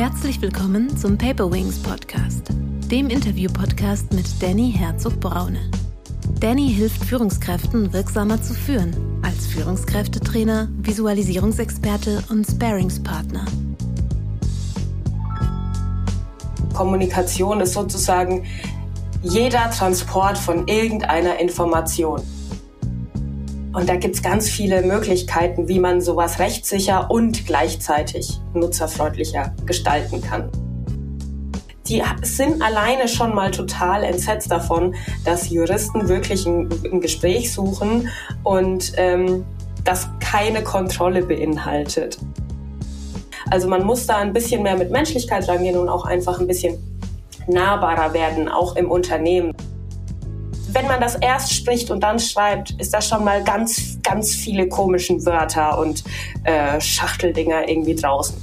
Herzlich willkommen zum Paper Wings Podcast, dem Interview-Podcast mit Danny Herzog-Braune. Danny hilft Führungskräften wirksamer zu führen, als Führungskräftetrainer, Visualisierungsexperte und Sparingspartner. Kommunikation ist sozusagen jeder Transport von irgendeiner Information. Und da gibt es ganz viele Möglichkeiten, wie man sowas rechtssicher und gleichzeitig nutzerfreundlicher gestalten kann. Die sind alleine schon mal total entsetzt davon, dass Juristen wirklich ein, ein Gespräch suchen und ähm, das keine Kontrolle beinhaltet. Also man muss da ein bisschen mehr mit Menschlichkeit rangehen und auch einfach ein bisschen nahbarer werden, auch im Unternehmen. Wenn man das erst spricht und dann schreibt, ist da schon mal ganz, ganz viele komischen Wörter und äh, Schachteldinger irgendwie draußen.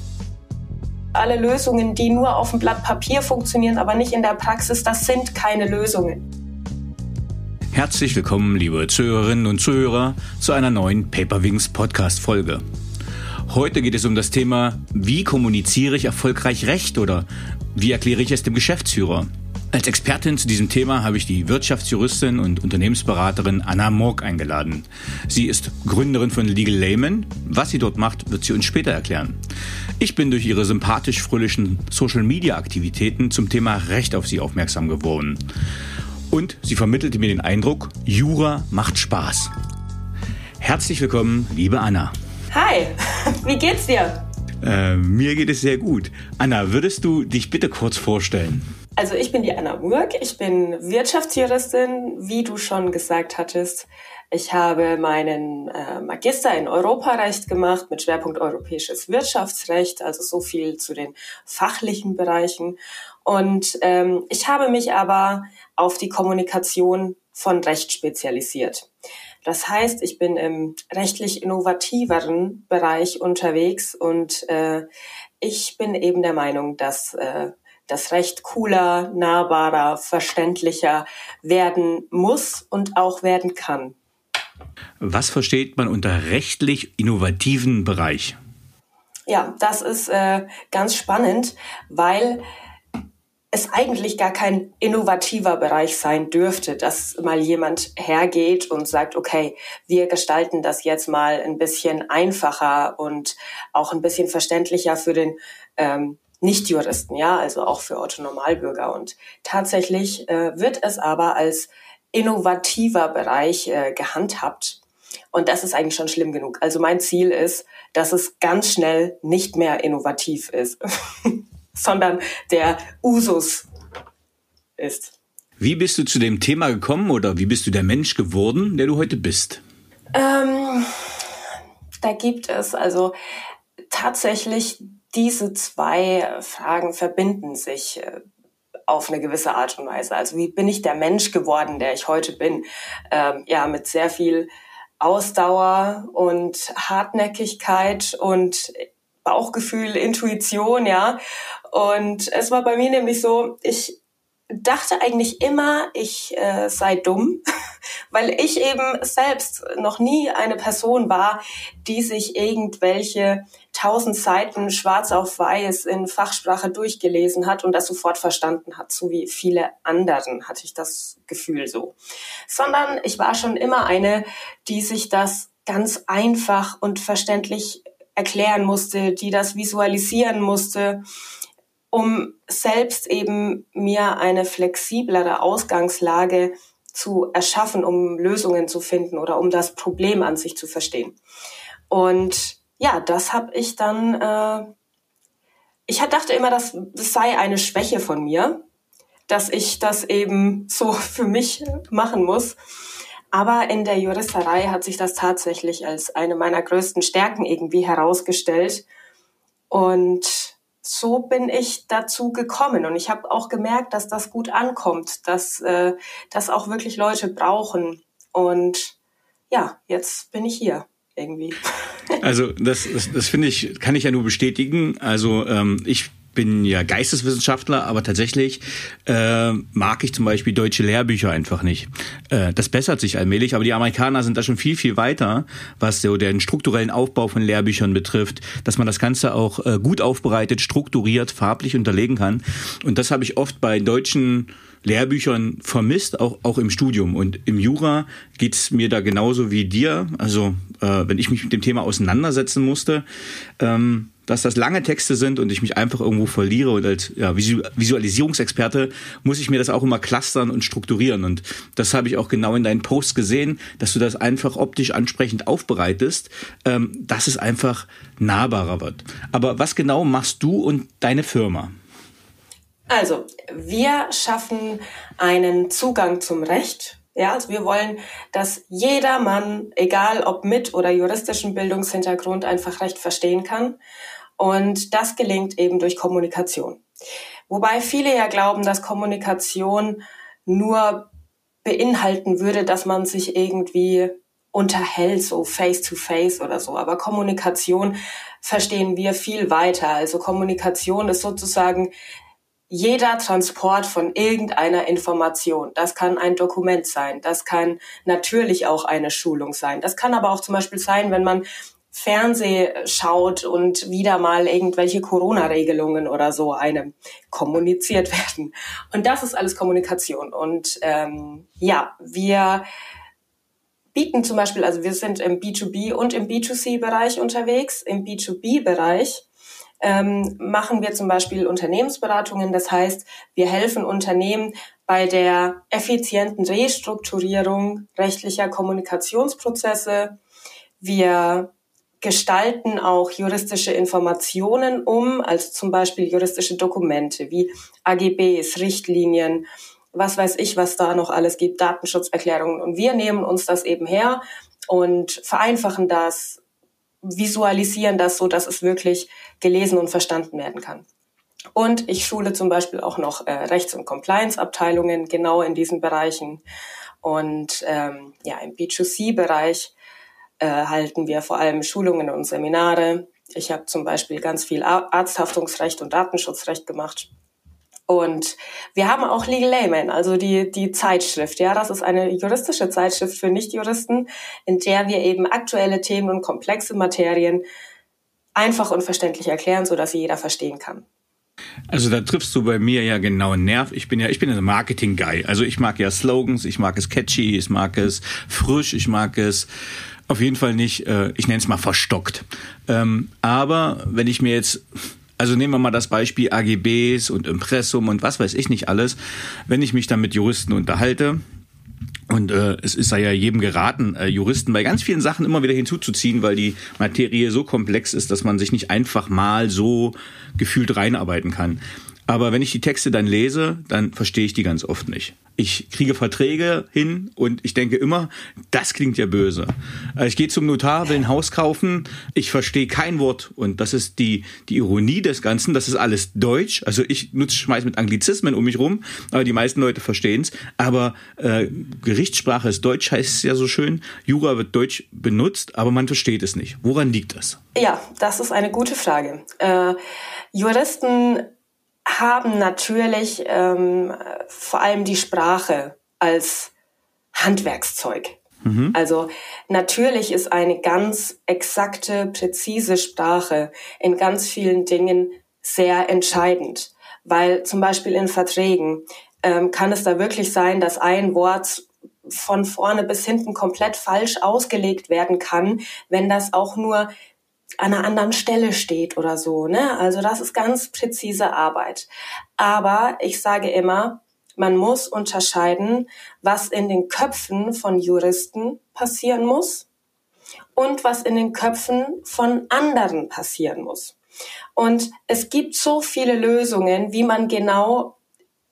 Alle Lösungen, die nur auf dem Blatt Papier funktionieren, aber nicht in der Praxis, das sind keine Lösungen. Herzlich willkommen, liebe Zuhörerinnen und Zuhörer, zu einer neuen Paperwings Podcast Folge. Heute geht es um das Thema, wie kommuniziere ich erfolgreich Recht oder wie erkläre ich es dem Geschäftsführer? Als Expertin zu diesem Thema habe ich die Wirtschaftsjuristin und Unternehmensberaterin Anna Morg eingeladen. Sie ist Gründerin von Legal Layman. Was sie dort macht, wird sie uns später erklären. Ich bin durch ihre sympathisch fröhlichen Social-Media-Aktivitäten zum Thema Recht auf sie aufmerksam geworden. Und sie vermittelte mir den Eindruck, Jura macht Spaß. Herzlich willkommen, liebe Anna. Hi, wie geht's dir? Äh, mir geht es sehr gut. Anna, würdest du dich bitte kurz vorstellen? Also ich bin die Anna Murk, ich bin Wirtschaftsjuristin, wie du schon gesagt hattest. Ich habe meinen äh, Magister in Europarecht gemacht mit Schwerpunkt europäisches Wirtschaftsrecht, also so viel zu den fachlichen Bereichen. Und ähm, ich habe mich aber auf die Kommunikation von Recht spezialisiert. Das heißt, ich bin im rechtlich innovativeren Bereich unterwegs und äh, ich bin eben der Meinung, dass äh, das Recht cooler, nahbarer, verständlicher werden muss und auch werden kann. Was versteht man unter rechtlich innovativen Bereich? Ja, das ist äh, ganz spannend, weil es eigentlich gar kein innovativer Bereich sein dürfte, dass mal jemand hergeht und sagt, okay, wir gestalten das jetzt mal ein bisschen einfacher und auch ein bisschen verständlicher für den ähm, Nichtjuristen, ja, also auch für Otto Normalbürger. Und tatsächlich äh, wird es aber als innovativer Bereich äh, gehandhabt. Und das ist eigentlich schon schlimm genug. Also mein Ziel ist, dass es ganz schnell nicht mehr innovativ ist. sondern der Usus ist. Wie bist du zu dem Thema gekommen oder wie bist du der Mensch geworden, der du heute bist? Ähm, da gibt es also tatsächlich diese zwei Fragen verbinden sich äh, auf eine gewisse Art und Weise. Also wie bin ich der Mensch geworden, der ich heute bin? Ähm, ja, mit sehr viel Ausdauer und Hartnäckigkeit und Bauchgefühl, Intuition, ja. Und es war bei mir nämlich so, ich dachte eigentlich immer, ich äh, sei dumm, weil ich eben selbst noch nie eine Person war, die sich irgendwelche tausend Seiten schwarz auf weiß in Fachsprache durchgelesen hat und das sofort verstanden hat, so wie viele anderen hatte ich das Gefühl so. Sondern ich war schon immer eine, die sich das ganz einfach und verständlich erklären musste, die das visualisieren musste, um selbst eben mir eine flexiblere Ausgangslage zu erschaffen, um Lösungen zu finden oder um das Problem an sich zu verstehen. Und ja, das habe ich dann, äh, ich dachte immer, das, das sei eine Schwäche von mir, dass ich das eben so für mich machen muss. Aber in der Juristerei hat sich das tatsächlich als eine meiner größten Stärken irgendwie herausgestellt. Und so bin ich dazu gekommen. Und ich habe auch gemerkt, dass das gut ankommt, dass äh, das auch wirklich Leute brauchen. Und ja, jetzt bin ich hier irgendwie. Also das, das, das finde ich, kann ich ja nur bestätigen. Also ähm, ich bin ja Geisteswissenschaftler, aber tatsächlich äh, mag ich zum Beispiel deutsche Lehrbücher einfach nicht. Äh, das bessert sich allmählich, aber die Amerikaner sind da schon viel, viel weiter, was so den strukturellen Aufbau von Lehrbüchern betrifft, dass man das Ganze auch äh, gut aufbereitet, strukturiert, farblich unterlegen kann. Und das habe ich oft bei deutschen Lehrbüchern vermisst, auch, auch im Studium. Und im Jura geht's mir da genauso wie dir. Also äh, wenn ich mich mit dem Thema auseinandersetzen musste, ähm, dass das lange Texte sind und ich mich einfach irgendwo verliere und als ja, Visualisierungsexperte muss ich mir das auch immer clustern und strukturieren. Und das habe ich auch genau in deinen Posts gesehen, dass du das einfach optisch ansprechend aufbereitest, ähm, dass es einfach nahbarer wird. Aber was genau machst du und deine Firma? Also, wir schaffen einen Zugang zum Recht. Ja, also wir wollen, dass jeder Mann, egal ob mit oder juristischen Bildungshintergrund, einfach Recht verstehen kann. Und das gelingt eben durch Kommunikation. Wobei viele ja glauben, dass Kommunikation nur beinhalten würde, dass man sich irgendwie unterhält, so face to face oder so. Aber Kommunikation verstehen wir viel weiter. Also Kommunikation ist sozusagen jeder Transport von irgendeiner Information, das kann ein Dokument sein, das kann natürlich auch eine Schulung sein, das kann aber auch zum Beispiel sein, wenn man Fernseh schaut und wieder mal irgendwelche Corona-Regelungen oder so einem kommuniziert werden. Und das ist alles Kommunikation. Und ähm, ja, wir bieten zum Beispiel, also wir sind im B2B und im B2C-Bereich unterwegs. Im B2B-Bereich ähm, machen wir zum Beispiel Unternehmensberatungen. Das heißt, wir helfen Unternehmen bei der effizienten Restrukturierung rechtlicher Kommunikationsprozesse. Wir gestalten auch juristische Informationen um, also zum Beispiel juristische Dokumente wie AGBs, Richtlinien, was weiß ich, was da noch alles gibt, Datenschutzerklärungen. Und wir nehmen uns das eben her und vereinfachen das, visualisieren das so, dass es wirklich gelesen und verstanden werden kann. Und ich schule zum Beispiel auch noch äh, Rechts- und Compliance-Abteilungen genau in diesen Bereichen. Und ähm, ja, im B2C-Bereich äh, halten wir vor allem Schulungen und Seminare. Ich habe zum Beispiel ganz viel Arzthaftungsrecht und Datenschutzrecht gemacht. Und wir haben auch Legal Layman, also die, die Zeitschrift. Ja, das ist eine juristische Zeitschrift für Nichtjuristen, in der wir eben aktuelle Themen und komplexe Materien einfach und verständlich erklären, so dass sie jeder verstehen kann. Also da triffst du bei mir ja genau einen Nerv. Ich bin ja, ich bin ein Marketing-Guy. Also ich mag ja Slogans, ich mag es catchy, ich mag es frisch, ich mag es auf jeden Fall nicht, äh, ich nenne es mal verstockt. Ähm, aber wenn ich mir jetzt also nehmen wir mal das Beispiel AGBs und Impressum und was weiß ich nicht alles. Wenn ich mich dann mit Juristen unterhalte, und äh, es ist ja jedem geraten, äh, Juristen bei ganz vielen Sachen immer wieder hinzuzuziehen, weil die Materie so komplex ist, dass man sich nicht einfach mal so gefühlt reinarbeiten kann. Aber wenn ich die Texte dann lese, dann verstehe ich die ganz oft nicht. Ich kriege Verträge hin und ich denke immer, das klingt ja böse. Ich gehe zum Notar, will ein Haus kaufen, ich verstehe kein Wort und das ist die die Ironie des Ganzen. Das ist alles Deutsch. Also ich nutze schmeiß mit Anglizismen um mich rum, aber die meisten Leute verstehen's. Aber äh, Gerichtssprache ist Deutsch, heißt es ja so schön. Jura wird Deutsch benutzt, aber man versteht es nicht. Woran liegt das? Ja, das ist eine gute Frage. Äh, Juristen haben natürlich ähm, vor allem die Sprache als Handwerkszeug. Mhm. Also natürlich ist eine ganz exakte, präzise Sprache in ganz vielen Dingen sehr entscheidend, weil zum Beispiel in Verträgen ähm, kann es da wirklich sein, dass ein Wort von vorne bis hinten komplett falsch ausgelegt werden kann, wenn das auch nur an einer anderen Stelle steht oder so. Ne? Also das ist ganz präzise Arbeit. Aber ich sage immer, man muss unterscheiden, was in den Köpfen von Juristen passieren muss und was in den Köpfen von anderen passieren muss. Und es gibt so viele Lösungen, wie man genau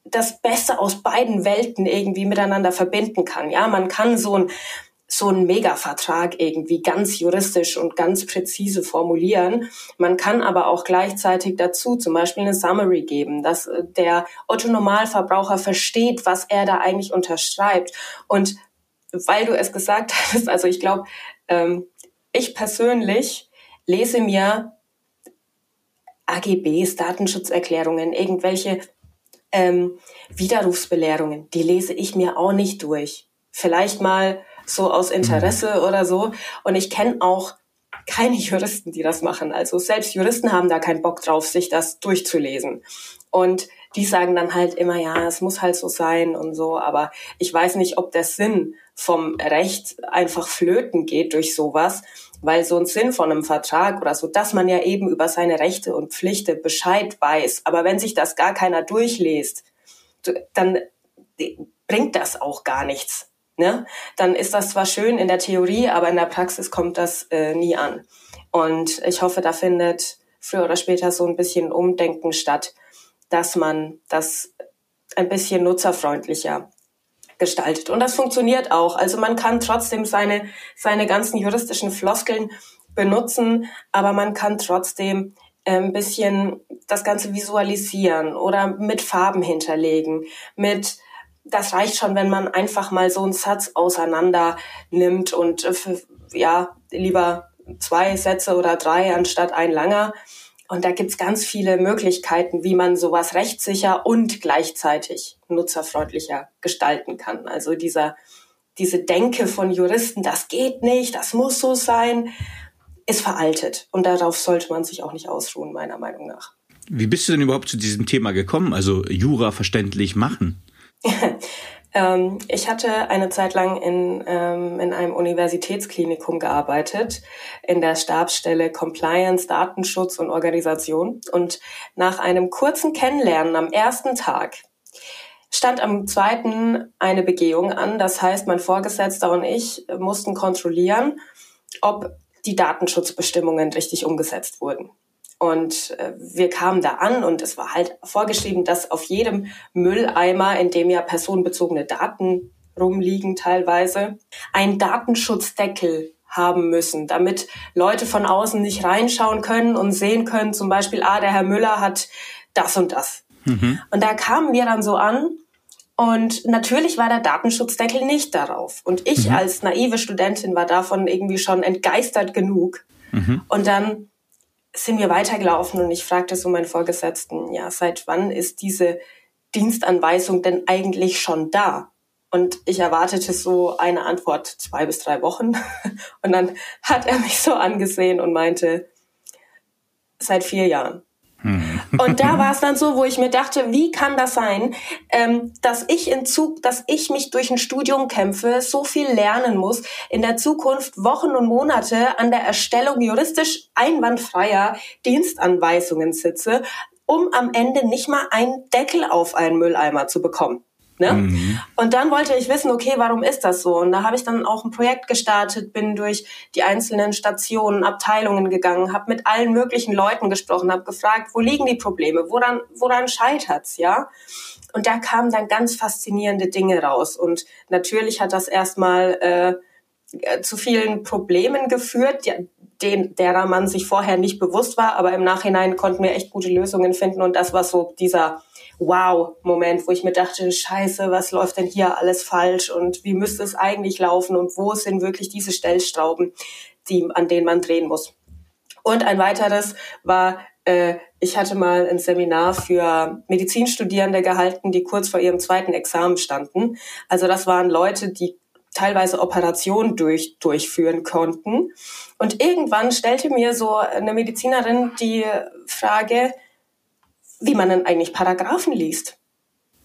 das Beste aus beiden Welten irgendwie miteinander verbinden kann. Ja, man kann so ein so einen Mega-Vertrag irgendwie ganz juristisch und ganz präzise formulieren. Man kann aber auch gleichzeitig dazu zum Beispiel eine Summary geben, dass äh, der Otto-Normalverbraucher versteht, was er da eigentlich unterschreibt. Und weil du es gesagt hast, also ich glaube, ähm, ich persönlich lese mir AGBs, Datenschutzerklärungen, irgendwelche ähm, Widerrufsbelehrungen, die lese ich mir auch nicht durch. Vielleicht mal so aus Interesse mhm. oder so. Und ich kenne auch keine Juristen, die das machen. Also selbst Juristen haben da keinen Bock drauf, sich das durchzulesen. Und die sagen dann halt immer, ja, es muss halt so sein und so. Aber ich weiß nicht, ob der Sinn vom Recht einfach flöten geht durch sowas, weil so ein Sinn von einem Vertrag oder so, dass man ja eben über seine Rechte und Pflichten Bescheid weiß. Aber wenn sich das gar keiner durchliest, dann bringt das auch gar nichts. Ne? Dann ist das zwar schön in der Theorie, aber in der Praxis kommt das äh, nie an. Und ich hoffe, da findet früher oder später so ein bisschen Umdenken statt, dass man das ein bisschen nutzerfreundlicher gestaltet. Und das funktioniert auch. Also man kann trotzdem seine, seine ganzen juristischen Floskeln benutzen, aber man kann trotzdem äh, ein bisschen das Ganze visualisieren oder mit Farben hinterlegen, mit das reicht schon, wenn man einfach mal so einen Satz auseinander nimmt und äh, ja, lieber zwei Sätze oder drei anstatt ein langer. Und da gibt's ganz viele Möglichkeiten, wie man sowas rechtssicher und gleichzeitig nutzerfreundlicher gestalten kann. Also dieser, diese Denke von Juristen, das geht nicht, das muss so sein, ist veraltet. Und darauf sollte man sich auch nicht ausruhen, meiner Meinung nach. Wie bist du denn überhaupt zu diesem Thema gekommen? Also Jura verständlich machen? ähm, ich hatte eine Zeit lang in, ähm, in einem Universitätsklinikum gearbeitet, in der Stabsstelle Compliance, Datenschutz und Organisation. Und nach einem kurzen Kennenlernen am ersten Tag stand am zweiten eine Begehung an. Das heißt, mein Vorgesetzter und ich mussten kontrollieren, ob die Datenschutzbestimmungen richtig umgesetzt wurden. Und äh, wir kamen da an und es war halt vorgeschrieben, dass auf jedem Mülleimer, in dem ja personenbezogene Daten rumliegen teilweise, ein Datenschutzdeckel haben müssen, damit Leute von außen nicht reinschauen können und sehen können, zum Beispiel, ah, der Herr Müller hat das und das. Mhm. Und da kamen wir dann so an und natürlich war der Datenschutzdeckel nicht darauf. Und ich mhm. als naive Studentin war davon irgendwie schon entgeistert genug. Mhm. Und dann sind wir weitergelaufen und ich fragte so meinen Vorgesetzten, ja, seit wann ist diese Dienstanweisung denn eigentlich schon da? Und ich erwartete so eine Antwort zwei bis drei Wochen. Und dann hat er mich so angesehen und meinte, seit vier Jahren. Hm. Und da war es dann so, wo ich mir dachte, wie kann das sein, ähm, dass ich in Zug, dass ich mich durch ein Studium kämpfe, so viel lernen muss, in der Zukunft Wochen und Monate an der Erstellung juristisch einwandfreier Dienstanweisungen sitze, um am Ende nicht mal einen Deckel auf einen Mülleimer zu bekommen. Ne? Mhm. Und dann wollte ich wissen, okay, warum ist das so? Und da habe ich dann auch ein Projekt gestartet, bin durch die einzelnen Stationen, Abteilungen gegangen, habe mit allen möglichen Leuten gesprochen, habe gefragt, wo liegen die Probleme, woran, woran scheitert's, ja? Und da kamen dann ganz faszinierende Dinge raus. Und natürlich hat das erstmal äh, zu vielen Problemen geführt, die, den, derer man sich vorher nicht bewusst war, aber im Nachhinein konnten wir echt gute Lösungen finden. Und das war so dieser Wow-Moment, wo ich mir dachte, scheiße, was läuft denn hier alles falsch und wie müsste es eigentlich laufen und wo sind wirklich diese Stellstrauben, die, an denen man drehen muss. Und ein weiteres war, äh, ich hatte mal ein Seminar für Medizinstudierende gehalten, die kurz vor ihrem zweiten Examen standen. Also das waren Leute, die teilweise Operationen durch, durchführen konnten. Und irgendwann stellte mir so eine Medizinerin die Frage, wie man denn eigentlich Paragraphen liest.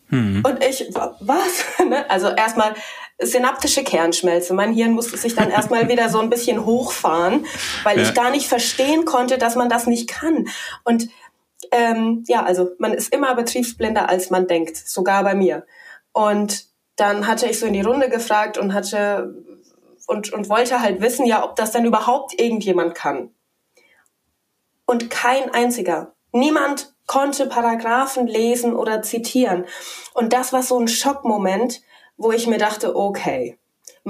Hm. Und ich, was? Ne? also erstmal synaptische Kernschmelze. Mein Hirn musste sich dann erstmal wieder so ein bisschen hochfahren, weil ja. ich gar nicht verstehen konnte, dass man das nicht kann. Und ähm, ja, also man ist immer betriebsblinder, als man denkt, sogar bei mir. Und dann hatte ich so in die Runde gefragt und hatte und, und wollte halt wissen, ja, ob das denn überhaupt irgendjemand kann. Und kein einziger. Niemand konnte Paragraphen lesen oder zitieren. Und das war so ein Schockmoment, wo ich mir dachte, okay,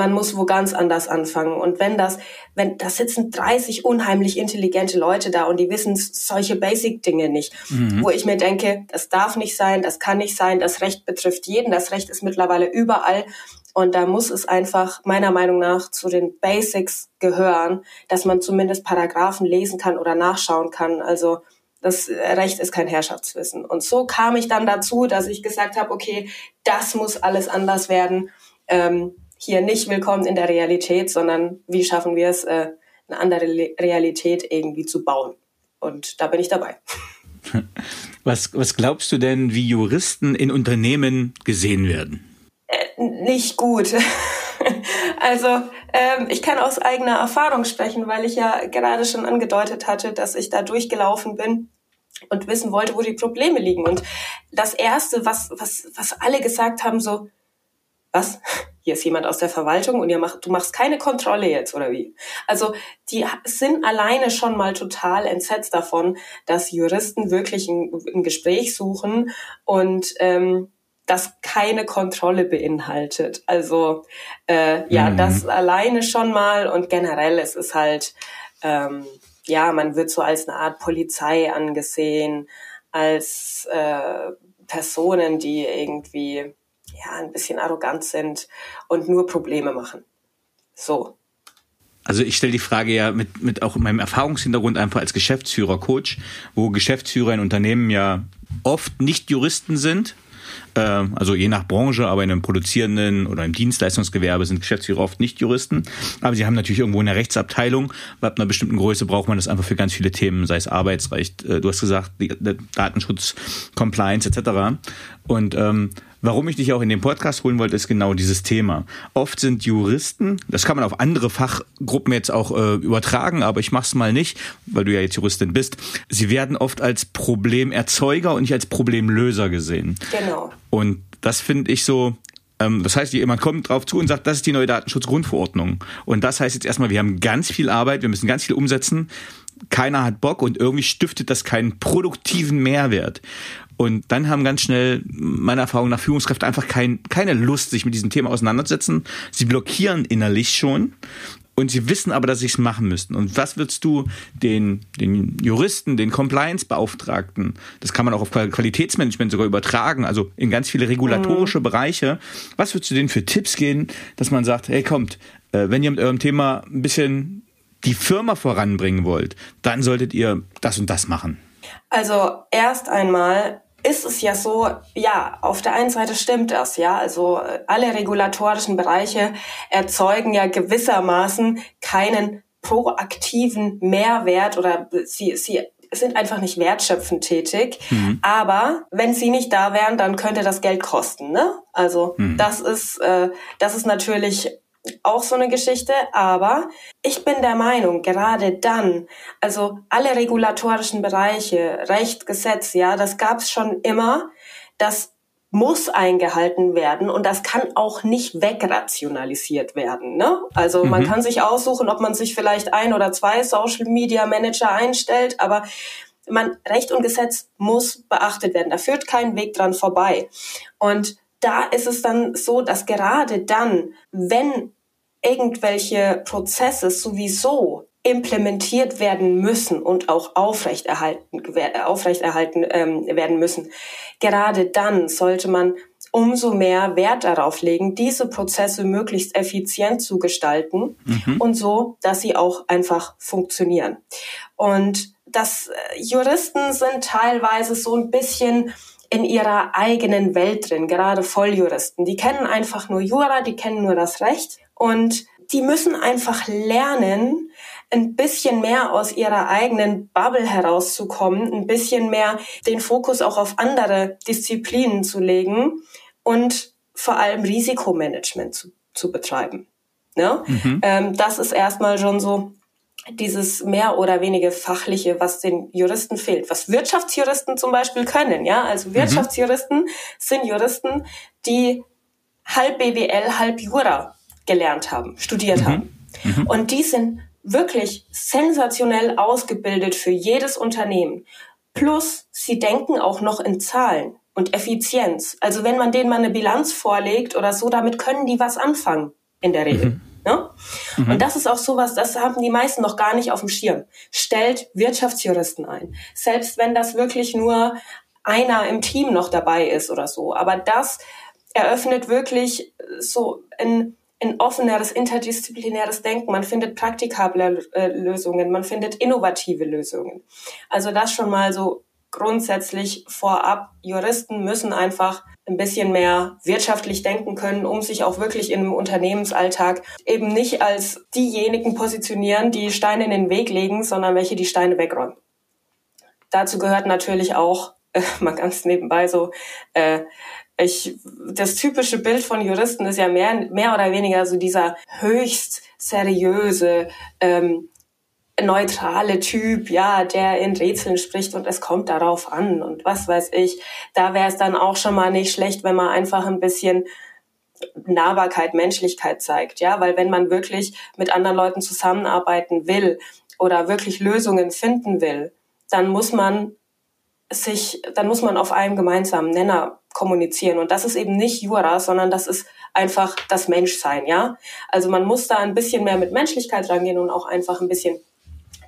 man muss wo ganz anders anfangen. Und wenn das, wenn da sitzen 30 unheimlich intelligente Leute da und die wissen solche Basic-Dinge nicht, mhm. wo ich mir denke, das darf nicht sein, das kann nicht sein, das Recht betrifft jeden, das Recht ist mittlerweile überall. Und da muss es einfach meiner Meinung nach zu den Basics gehören, dass man zumindest Paragraphen lesen kann oder nachschauen kann. Also Das Recht ist kein Herrschaftswissen. Und so kam ich dann dazu, dass ich gesagt habe, okay, das muss alles anders werden. Ähm, hier nicht willkommen in der Realität, sondern wie schaffen wir es, äh, eine andere Realität irgendwie zu bauen. Und da bin ich dabei. Was, was glaubst du denn, wie Juristen in Unternehmen gesehen werden? Äh, nicht gut. also ähm, ich kann aus eigener Erfahrung sprechen, weil ich ja gerade schon angedeutet hatte, dass ich da durchgelaufen bin und wissen wollte, wo die Probleme liegen. Und das Erste, was, was, was alle gesagt haben, so, was? Hier ist jemand aus der Verwaltung und ihr macht, du machst keine Kontrolle jetzt oder wie? Also die sind alleine schon mal total entsetzt davon, dass Juristen wirklich ein, ein Gespräch suchen und ähm, das keine Kontrolle beinhaltet. Also äh, ja, mhm. das alleine schon mal und generell es ist halt ähm, ja, man wird so als eine Art Polizei angesehen, als äh, Personen, die irgendwie ja, ein bisschen arrogant sind und nur Probleme machen. So. Also ich stelle die Frage ja mit, mit auch meinem Erfahrungshintergrund einfach als Geschäftsführer, Coach, wo Geschäftsführer in Unternehmen ja oft nicht Juristen sind, äh, also je nach Branche, aber in einem produzierenden oder im Dienstleistungsgewerbe sind Geschäftsführer oft nicht Juristen. Aber sie haben natürlich irgendwo eine Rechtsabteilung. Bei einer bestimmten Größe braucht man das einfach für ganz viele Themen, sei es Arbeitsrecht, äh, du hast gesagt, Datenschutz, Compliance etc. Und ähm, Warum ich dich auch in den Podcast holen wollte, ist genau dieses Thema. Oft sind Juristen, das kann man auf andere Fachgruppen jetzt auch äh, übertragen, aber ich mach's mal nicht, weil du ja jetzt Juristin bist. Sie werden oft als Problemerzeuger und nicht als Problemlöser gesehen. Genau. Und das finde ich so, ähm, das heißt, jemand kommt drauf zu und sagt, das ist die neue Datenschutzgrundverordnung. Und das heißt jetzt erstmal, wir haben ganz viel Arbeit, wir müssen ganz viel umsetzen. Keiner hat Bock und irgendwie stiftet das keinen produktiven Mehrwert. Und dann haben ganz schnell, meiner Erfahrung nach, Führungskräfte einfach kein, keine Lust, sich mit diesem Thema auseinanderzusetzen. Sie blockieren innerlich schon. Und sie wissen aber, dass sie es machen müssten. Und was würdest du den, den Juristen, den Compliance-Beauftragten, das kann man auch auf Qualitätsmanagement sogar übertragen, also in ganz viele regulatorische mhm. Bereiche, was würdest du denen für Tipps geben, dass man sagt, hey, kommt, äh, wenn ihr mit eurem Thema ein bisschen die Firma voranbringen wollt, dann solltet ihr das und das machen? Also erst einmal ist es ja so, ja, auf der einen Seite stimmt das, ja, also äh, alle regulatorischen Bereiche erzeugen ja gewissermaßen keinen proaktiven Mehrwert oder sie, sie sind einfach nicht wertschöpfend tätig. Mhm. Aber wenn sie nicht da wären, dann könnte das Geld kosten. Ne? Also mhm. das ist äh, das ist natürlich auch so eine Geschichte, aber ich bin der Meinung, gerade dann, also alle regulatorischen Bereiche, Recht, Gesetz, ja, das gab's schon immer, das muss eingehalten werden und das kann auch nicht wegrationalisiert werden. Ne? Also mhm. man kann sich aussuchen, ob man sich vielleicht ein oder zwei Social Media Manager einstellt, aber man, Recht und Gesetz muss beachtet werden. Da führt kein Weg dran vorbei. Und da ist es dann so, dass gerade dann, wenn irgendwelche Prozesse sowieso implementiert werden müssen und auch aufrechterhalten, aufrechterhalten ähm, werden müssen, gerade dann sollte man umso mehr Wert darauf legen, diese Prozesse möglichst effizient zu gestalten mhm. und so, dass sie auch einfach funktionieren. Und das äh, Juristen sind teilweise so ein bisschen in ihrer eigenen Welt drin, gerade Volljuristen. Die kennen einfach nur Jura, die kennen nur das Recht und die müssen einfach lernen, ein bisschen mehr aus ihrer eigenen Bubble herauszukommen, ein bisschen mehr den Fokus auch auf andere Disziplinen zu legen und vor allem Risikomanagement zu, zu betreiben. Ne? Mhm. Ähm, das ist erstmal schon so dieses mehr oder weniger fachliche, was den Juristen fehlt, was Wirtschaftsjuristen zum Beispiel können. Ja, also mhm. Wirtschaftsjuristen mhm. sind Juristen, die halb BWL, halb Jura gelernt haben, studiert mhm. haben. Mhm. Und die sind wirklich sensationell ausgebildet für jedes Unternehmen. Plus, sie denken auch noch in Zahlen und Effizienz. Also wenn man denen mal eine Bilanz vorlegt oder so, damit können die was anfangen in der Regel. Mhm. Ne? Mhm. Und das ist auch sowas, das haben die meisten noch gar nicht auf dem Schirm. Stellt Wirtschaftsjuristen ein. Selbst wenn das wirklich nur einer im Team noch dabei ist oder so. Aber das eröffnet wirklich so ein ein offeneres, interdisziplinäres Denken. Man findet praktikable äh, Lösungen, man findet innovative Lösungen. Also das schon mal so grundsätzlich vorab. Juristen müssen einfach ein bisschen mehr wirtschaftlich denken können, um sich auch wirklich im Unternehmensalltag eben nicht als diejenigen positionieren, die Steine in den Weg legen, sondern welche die Steine wegräumen. Dazu gehört natürlich auch, äh, mal ganz nebenbei so, äh, ich, das typische Bild von Juristen ist ja mehr, mehr oder weniger so dieser höchst seriöse, ähm, neutrale Typ, ja, der in Rätseln spricht und es kommt darauf an und was weiß ich. Da wäre es dann auch schon mal nicht schlecht, wenn man einfach ein bisschen Nahbarkeit, Menschlichkeit zeigt, ja, weil wenn man wirklich mit anderen Leuten zusammenarbeiten will oder wirklich Lösungen finden will, dann muss man sich, dann muss man auf einem gemeinsamen Nenner kommunizieren. Und das ist eben nicht Jura, sondern das ist einfach das Menschsein, ja. Also man muss da ein bisschen mehr mit Menschlichkeit rangehen und auch einfach ein bisschen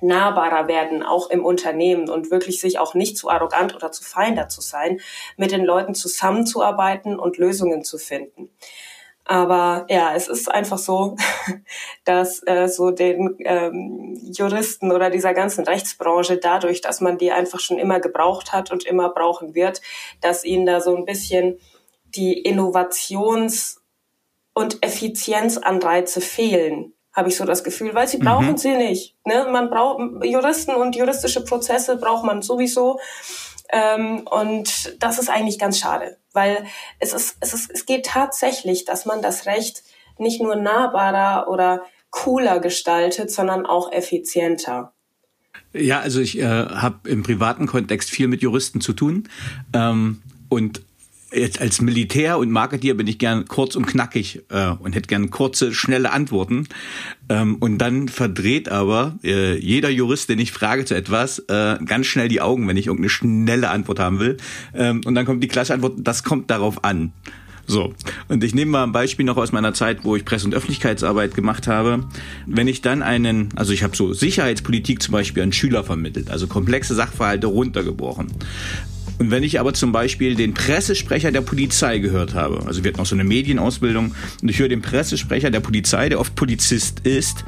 nahbarer werden, auch im Unternehmen und wirklich sich auch nicht zu arrogant oder zu fein zu sein, mit den Leuten zusammenzuarbeiten und Lösungen zu finden. Aber ja, es ist einfach so, dass äh, so den ähm, Juristen oder dieser ganzen Rechtsbranche dadurch, dass man die einfach schon immer gebraucht hat und immer brauchen wird, dass ihnen da so ein bisschen die Innovations- und Effizienzanreize fehlen, habe ich so das Gefühl, weil sie mhm. brauchen sie nicht. Ne? Man braucht Juristen und juristische Prozesse braucht man sowieso. Ähm, und das ist eigentlich ganz schade, weil es ist, es ist, es geht tatsächlich, dass man das Recht nicht nur nahbarer oder cooler gestaltet, sondern auch effizienter. Ja, also ich äh, habe im privaten Kontext viel mit Juristen zu tun ähm, und jetzt als Militär und Marketeer bin ich gern kurz und knackig äh, und hätte gern kurze, schnelle Antworten. Ähm, und dann verdreht aber äh, jeder Jurist, den ich frage zu etwas, äh, ganz schnell die Augen, wenn ich irgendeine schnelle Antwort haben will. Ähm, und dann kommt die klassische Antwort, das kommt darauf an. So, und ich nehme mal ein Beispiel noch aus meiner Zeit, wo ich Presse- und Öffentlichkeitsarbeit gemacht habe. Wenn ich dann einen, also ich habe so Sicherheitspolitik zum Beispiel an Schüler vermittelt, also komplexe Sachverhalte runtergebrochen. Und wenn ich aber zum Beispiel den Pressesprecher der Polizei gehört habe, also wir hatten auch so eine Medienausbildung, und ich höre den Pressesprecher der Polizei, der oft Polizist ist,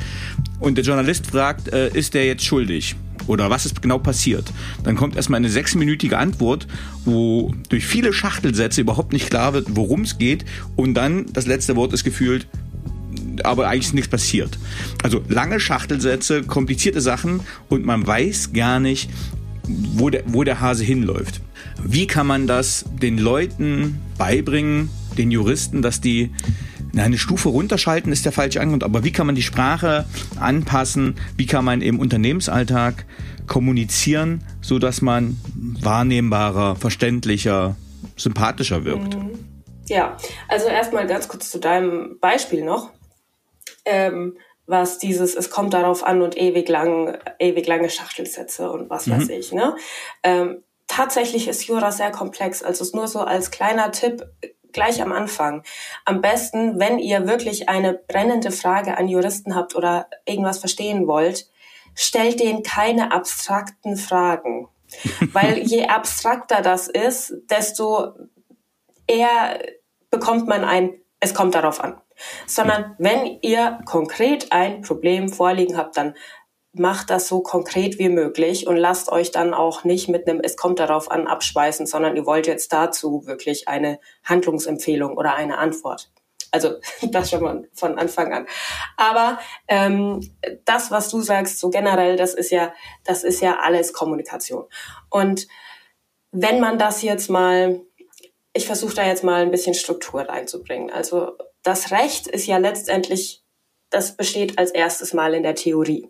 und der Journalist fragt, äh, ist der jetzt schuldig? Oder was ist genau passiert? Dann kommt erstmal eine sechsminütige Antwort, wo durch viele Schachtelsätze überhaupt nicht klar wird, worum es geht. Und dann das letzte Wort ist gefühlt, aber eigentlich ist nichts passiert. Also lange Schachtelsätze, komplizierte Sachen und man weiß gar nicht, wo der, wo der Hase hinläuft. Wie kann man das den Leuten beibringen, den Juristen, dass die eine Stufe runterschalten ist der falsche Angrund, aber wie kann man die Sprache anpassen? Wie kann man im Unternehmensalltag kommunizieren, so dass man wahrnehmbarer, verständlicher, sympathischer wirkt? Mhm. Ja, also erstmal ganz kurz zu deinem Beispiel noch. Ähm, was dieses, es kommt darauf an und ewig lang, ewig lange Schachtelsätze und was mhm. weiß ich, ne? Ähm, tatsächlich ist Jura sehr komplex. Also es nur so als kleiner Tipp gleich am Anfang. Am besten, wenn ihr wirklich eine brennende Frage an Juristen habt oder irgendwas verstehen wollt, stellt denen keine abstrakten Fragen. Weil je abstrakter das ist, desto eher bekommt man ein, es kommt darauf an. Sondern wenn ihr konkret ein Problem vorliegen habt, dann macht das so konkret wie möglich und lasst euch dann auch nicht mit einem, es kommt darauf an, abspeisen, sondern ihr wollt jetzt dazu wirklich eine Handlungsempfehlung oder eine Antwort. Also das schon mal von Anfang an. Aber ähm, das, was du sagst, so generell, das ist ja, das ist ja alles Kommunikation. Und wenn man das jetzt mal, ich versuche da jetzt mal ein bisschen Struktur reinzubringen. Also das Recht ist ja letztendlich, das besteht als erstes Mal in der Theorie.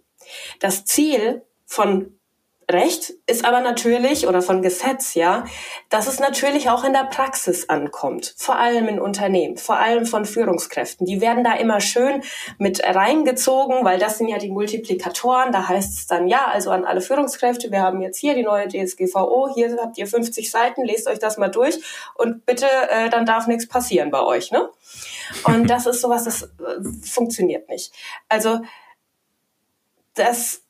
Das Ziel von Recht ist aber natürlich oder von Gesetz, ja, dass es natürlich auch in der Praxis ankommt. Vor allem in Unternehmen, vor allem von Führungskräften. Die werden da immer schön mit reingezogen, weil das sind ja die Multiplikatoren. Da heißt es dann, ja, also an alle Führungskräfte, wir haben jetzt hier die neue DSGVO, hier habt ihr 50 Seiten, lest euch das mal durch und bitte, äh, dann darf nichts passieren bei euch, ne? Und das ist sowas, das äh, funktioniert nicht. Also, das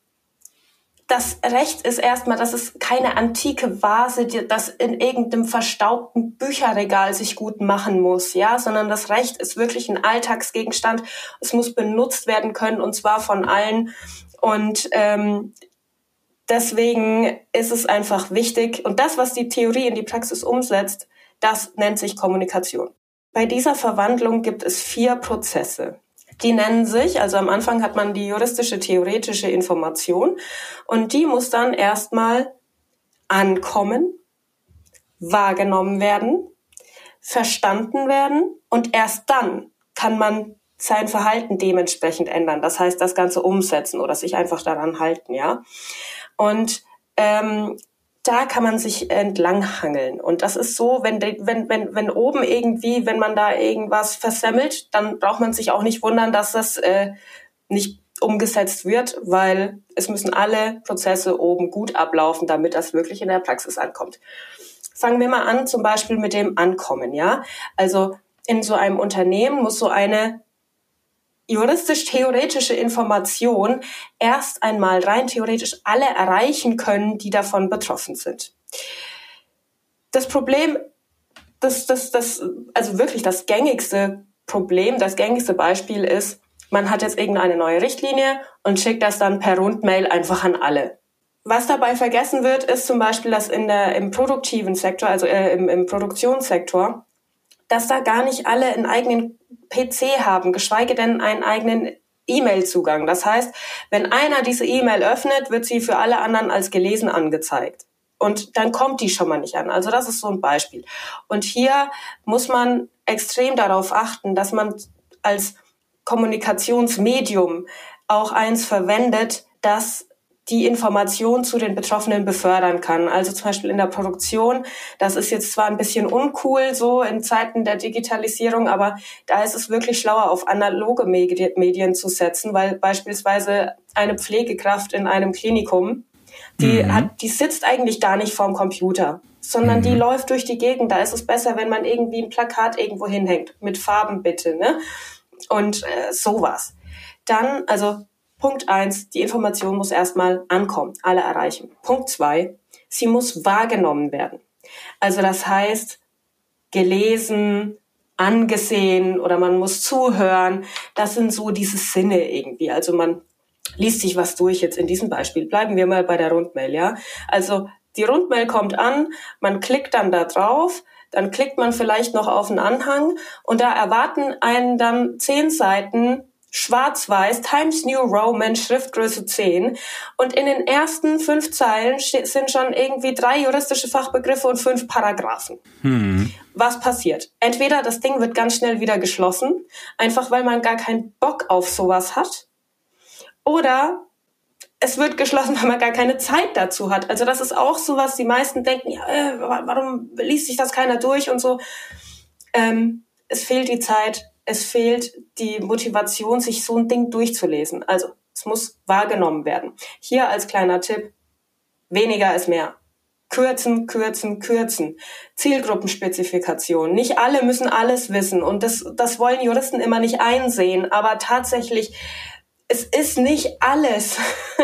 das Recht ist erstmal, dass es keine antike Vase, die, das in irgendeinem verstaubten Bücherregal sich gut machen muss, ja, sondern das Recht ist wirklich ein Alltagsgegenstand. Es muss benutzt werden können und zwar von allen. Und ähm, deswegen ist es einfach wichtig. Und das, was die Theorie in die Praxis umsetzt, das nennt sich Kommunikation. Bei dieser Verwandlung gibt es vier Prozesse. Die nennen sich, also am Anfang hat man die juristische theoretische Information und die muss dann erstmal ankommen, wahrgenommen werden, verstanden werden und erst dann kann man sein Verhalten dementsprechend ändern. Das heißt, das Ganze umsetzen oder sich einfach daran halten, ja. Und ähm, da kann man sich entlanghangeln. Und das ist so, wenn, wenn, wenn, wenn oben irgendwie, wenn man da irgendwas versemmelt, dann braucht man sich auch nicht wundern, dass das äh, nicht umgesetzt wird, weil es müssen alle Prozesse oben gut ablaufen, damit das wirklich in der Praxis ankommt. Fangen wir mal an, zum Beispiel mit dem Ankommen, ja. Also in so einem Unternehmen muss so eine juristisch-theoretische Information erst einmal rein theoretisch alle erreichen können, die davon betroffen sind. Das Problem, das, das, das, also wirklich das gängigste Problem, das gängigste Beispiel ist, man hat jetzt irgendeine neue Richtlinie und schickt das dann per Rundmail einfach an alle. Was dabei vergessen wird, ist zum Beispiel, dass in der, im produktiven Sektor, also äh, im, im Produktionssektor, dass da gar nicht alle einen eigenen PC haben, geschweige denn einen eigenen E-Mail-Zugang. Das heißt, wenn einer diese E-Mail öffnet, wird sie für alle anderen als gelesen angezeigt. Und dann kommt die schon mal nicht an. Also das ist so ein Beispiel. Und hier muss man extrem darauf achten, dass man als Kommunikationsmedium auch eins verwendet, das die Information zu den Betroffenen befördern kann. Also zum Beispiel in der Produktion. Das ist jetzt zwar ein bisschen uncool so in Zeiten der Digitalisierung, aber da ist es wirklich schlauer, auf analoge Medien zu setzen, weil beispielsweise eine Pflegekraft in einem Klinikum, die mhm. hat, die sitzt eigentlich gar nicht vorm Computer, sondern mhm. die läuft durch die Gegend. Da ist es besser, wenn man irgendwie ein Plakat irgendwo hinhängt mit Farben bitte, ne? Und äh, sowas. Dann, also Punkt eins, die Information muss erstmal ankommen, alle erreichen. Punkt zwei, sie muss wahrgenommen werden. Also das heißt, gelesen, angesehen oder man muss zuhören. Das sind so diese Sinne irgendwie. Also man liest sich was durch jetzt in diesem Beispiel. Bleiben wir mal bei der Rundmail, ja. Also die Rundmail kommt an, man klickt dann da drauf, dann klickt man vielleicht noch auf einen Anhang und da erwarten einen dann zehn Seiten schwarz-weiß, Times New Roman, Schriftgröße 10. Und in den ersten fünf Zeilen sind schon irgendwie drei juristische Fachbegriffe und fünf Paragraphen. Hm. Was passiert? Entweder das Ding wird ganz schnell wieder geschlossen, einfach weil man gar keinen Bock auf sowas hat. Oder es wird geschlossen, weil man gar keine Zeit dazu hat. Also das ist auch sowas, die meisten denken, ja, äh, warum liest sich das keiner durch und so. Ähm, es fehlt die Zeit, es fehlt die Motivation, sich so ein Ding durchzulesen. Also es muss wahrgenommen werden. Hier als kleiner Tipp, weniger ist mehr. Kürzen, kürzen, kürzen. Zielgruppenspezifikation. Nicht alle müssen alles wissen und das, das wollen Juristen immer nicht einsehen, aber tatsächlich, es ist nicht alles